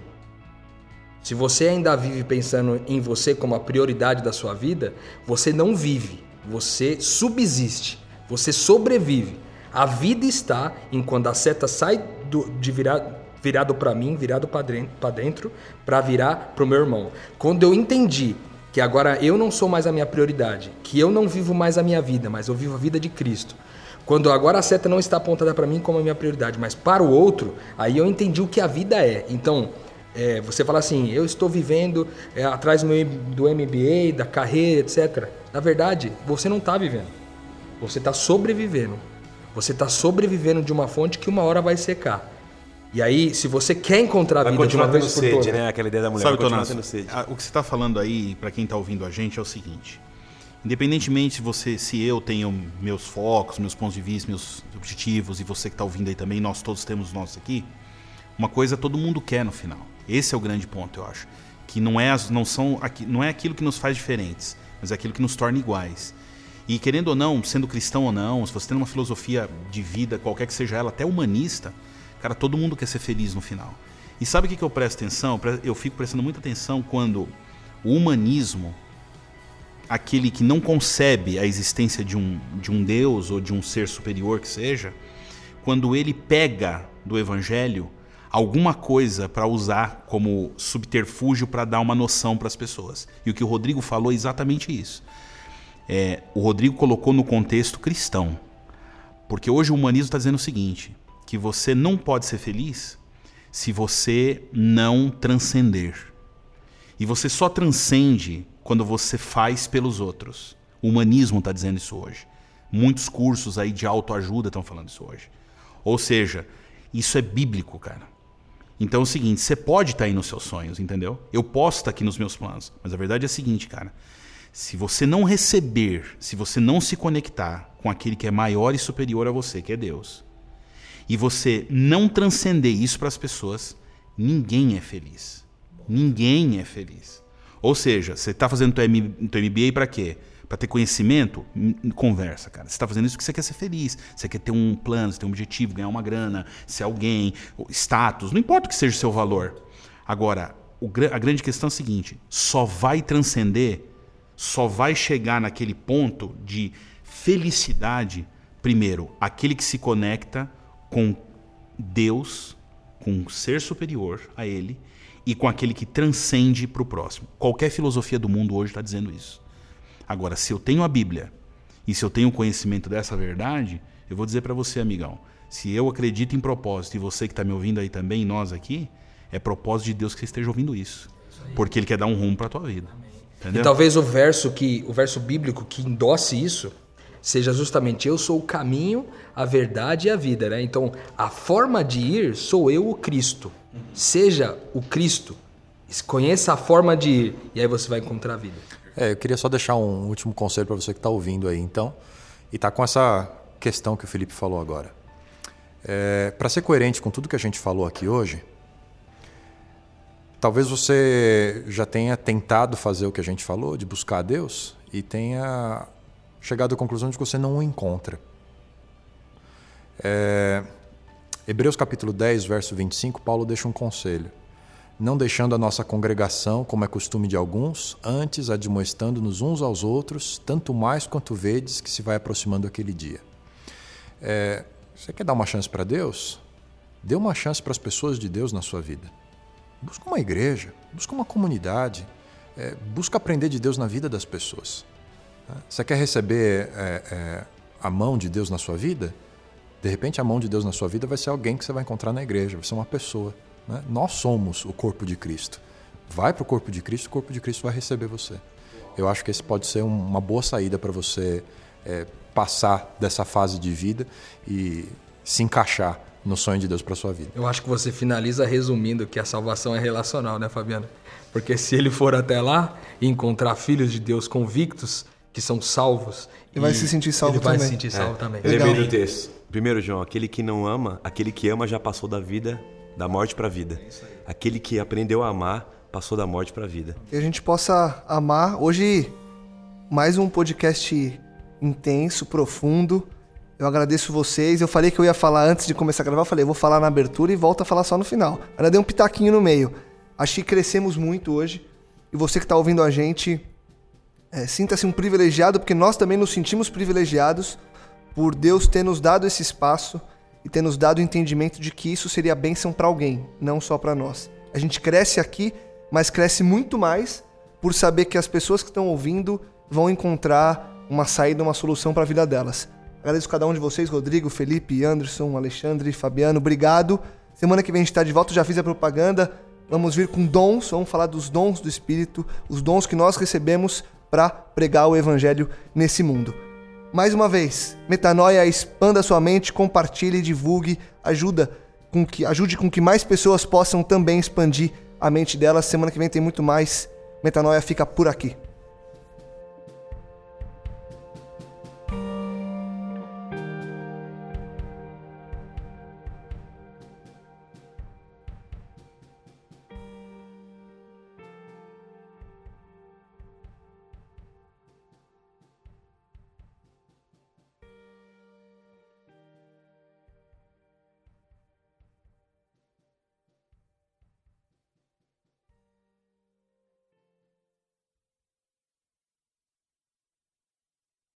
se você ainda vive pensando em você como a prioridade da sua vida, você não vive, você subsiste, você sobrevive. A vida está em quando a seta sai do- de virar, virado para mim, virado para dentro, para virar para o meu irmão. Quando eu entendi que agora eu não sou mais a minha prioridade, que eu não vivo mais a minha vida, mas eu vivo a vida de Cristo. Quando agora a seta não está apontada para mim como a minha prioridade, mas para o outro, aí eu entendi o que a vida é. Então, é, você fala assim, eu estou vivendo é, atrás do, do MBA, da carreira, etc. Na verdade, você não está vivendo. Você está sobrevivendo. Você está sobrevivendo de uma fonte que uma hora vai secar. E aí, se você quer encontrar a Vai vida de uma vez por sede, todas, né? Aquela ideia da mulher. Sabe, vai continuar Tonassi, tendo sede. a- o que você está falando aí, para quem está ouvindo a gente, é o seguinte. Independentemente se você, se eu tenho meus focos, meus pontos de vista, meus objetivos e você que está ouvindo aí também, nós todos temos os nossos aqui. Uma coisa todo mundo quer no final. Esse é o grande ponto, eu acho, que não é não são aqui- não é aquilo que nos faz diferentes, mas é aquilo que nos torna iguais. E querendo ou não, sendo cristão ou não, se você tem uma filosofia de vida, qualquer que seja ela, até humanista, cara, todo mundo quer ser feliz no final. E sabe o que eu presto atenção? Eu fico prestando muita atenção quando o humanismo aquele que não concebe a existência de um, de um Deus ou de um ser superior que seja, quando ele pega do evangelho alguma coisa para usar como subterfúgio para dar uma noção para as pessoas. E o que o Rodrigo falou é exatamente isso. É, o Rodrigo colocou no contexto cristão. Porque hoje o humanismo está dizendo o seguinte: que você não pode ser feliz se você não transcender. E você só transcende quando você faz pelos outros. O humanismo está dizendo isso hoje. Muitos cursos aí de autoajuda estão falando isso hoje. Ou seja, isso é bíblico, cara. Então é o seguinte, você pode estar aí nos seus sonhos, entendeu? Eu posso estar aqui nos meus planos. Mas a verdade é a seguinte, cara. Se você não receber, se você não se conectar com aquele que é maior e superior a você, que é Deus, e você não transcender isso para as pessoas, ninguém é feliz. Ninguém é feliz. Ou seja, você está fazendo M- teu MBA para quê? Para ter conhecimento? Conversa, cara. Você está fazendo isso porque você quer ser feliz. Você quer ter um plano, você tem um objetivo, ganhar uma grana, ser alguém, status, não importa o que seja o seu valor. Agora, o a grande questão é a seguinte: só vai transcender, só vai chegar naquele ponto de felicidade, primeiro, aquele que se conecta com Deus, com um ser superior a ele e com aquele que transcende para o próximo. Qualquer filosofia do mundo hoje está dizendo isso. Agora, se eu tenho a Bíblia e se eu tenho conhecimento dessa verdade, eu vou dizer para você, amigão, se eu acredito em propósito e você que está me ouvindo aí também, nós aqui, é propósito de Deus que você esteja ouvindo isso. Porque Ele quer dar um rumo para a tua vida. Entendeu? E talvez o verso que o verso bíblico que endosse isso seja justamente eu sou o caminho, a verdade e a vida, né? Então, a forma de ir sou eu o Cristo. Seja o Cristo. Conheça a forma de ir e aí você vai encontrar a vida. É, eu queria só deixar um último conselho para você que está ouvindo aí, então, e está com essa questão que o Felipe falou agora. É, para ser coerente com tudo que a gente falou aqui hoje, talvez você já tenha tentado fazer o que a gente falou, de buscar a Deus, e tenha chegado à conclusão de que você não o encontra. É, Hebreus capítulo 10, verso 25, Paulo deixa um conselho não deixando a nossa congregação, como é costume de alguns, antes admoestando-nos uns aos outros, tanto mais quanto vedes que se vai aproximando aquele dia. É, você quer dar uma chance para Deus? Dê uma chance para as pessoas de Deus na sua vida. Busca uma igreja, busca uma comunidade, é, busca aprender de Deus na vida das pessoas. né? Você quer receber é, é, a mão de Deus na sua vida? De repente, a mão de Deus na sua vida vai ser alguém que você vai encontrar na igreja, vai ser uma pessoa. né? Nós somos o corpo de Cristo. Vai para o corpo de Cristo, o corpo de Cristo vai receber você. Eu acho que esse pode ser um- uma boa saída para você é, passar dessa fase de vida e se encaixar no sonho de Deus para sua vida. Eu acho que você finaliza resumindo que a salvação é relacional, né, Fabiano? Porque se ele for até lá e encontrar filhos de Deus convictos, que são salvos. Ele vai se sentir salvo ele vai também. se sentir salvo também. Eu Legal. lembrei do texto. Primeiro, João, aquele que não ama, aquele que ama já passou da vida, da morte para a vida. Aquele que aprendeu a amar, passou da morte para a vida. Que a gente possa amar. Hoje, mais um podcast intenso, profundo. Eu agradeço vocês. Eu falei que eu ia falar antes de começar a gravar. Eu falei, eu vou falar na abertura e volto a falar só no final. Ainda dei um pitaquinho no meio. Acho que crescemos muito hoje. E você que está ouvindo a gente, é, sinta-se um privilegiado, porque nós também nos sentimos privilegiados por Deus ter nos dado esse espaço e ter nos dado o entendimento de que isso seria bênção para alguém, não só para nós. A gente cresce aqui, mas cresce muito mais por saber que as pessoas que estão ouvindo vão encontrar uma saída, uma solução para a vida delas. Agradeço cada um de vocês, Rodrigo, Felipe, Anderson, Alexandre, Fabiano, obrigado. Semana que vem a gente está de volta, já fiz a propaganda. Vamos vir com dons, vamos falar dos dons do Espírito, os dons que nós recebemos para pregar o Evangelho nesse mundo. Mais uma vez, metanoia, expanda sua mente, compartilhe, divulgue, ajuda com que, ajude com que mais pessoas possam também expandir a mente delas. Semana que vem tem muito mais. Metanoia fica por aqui.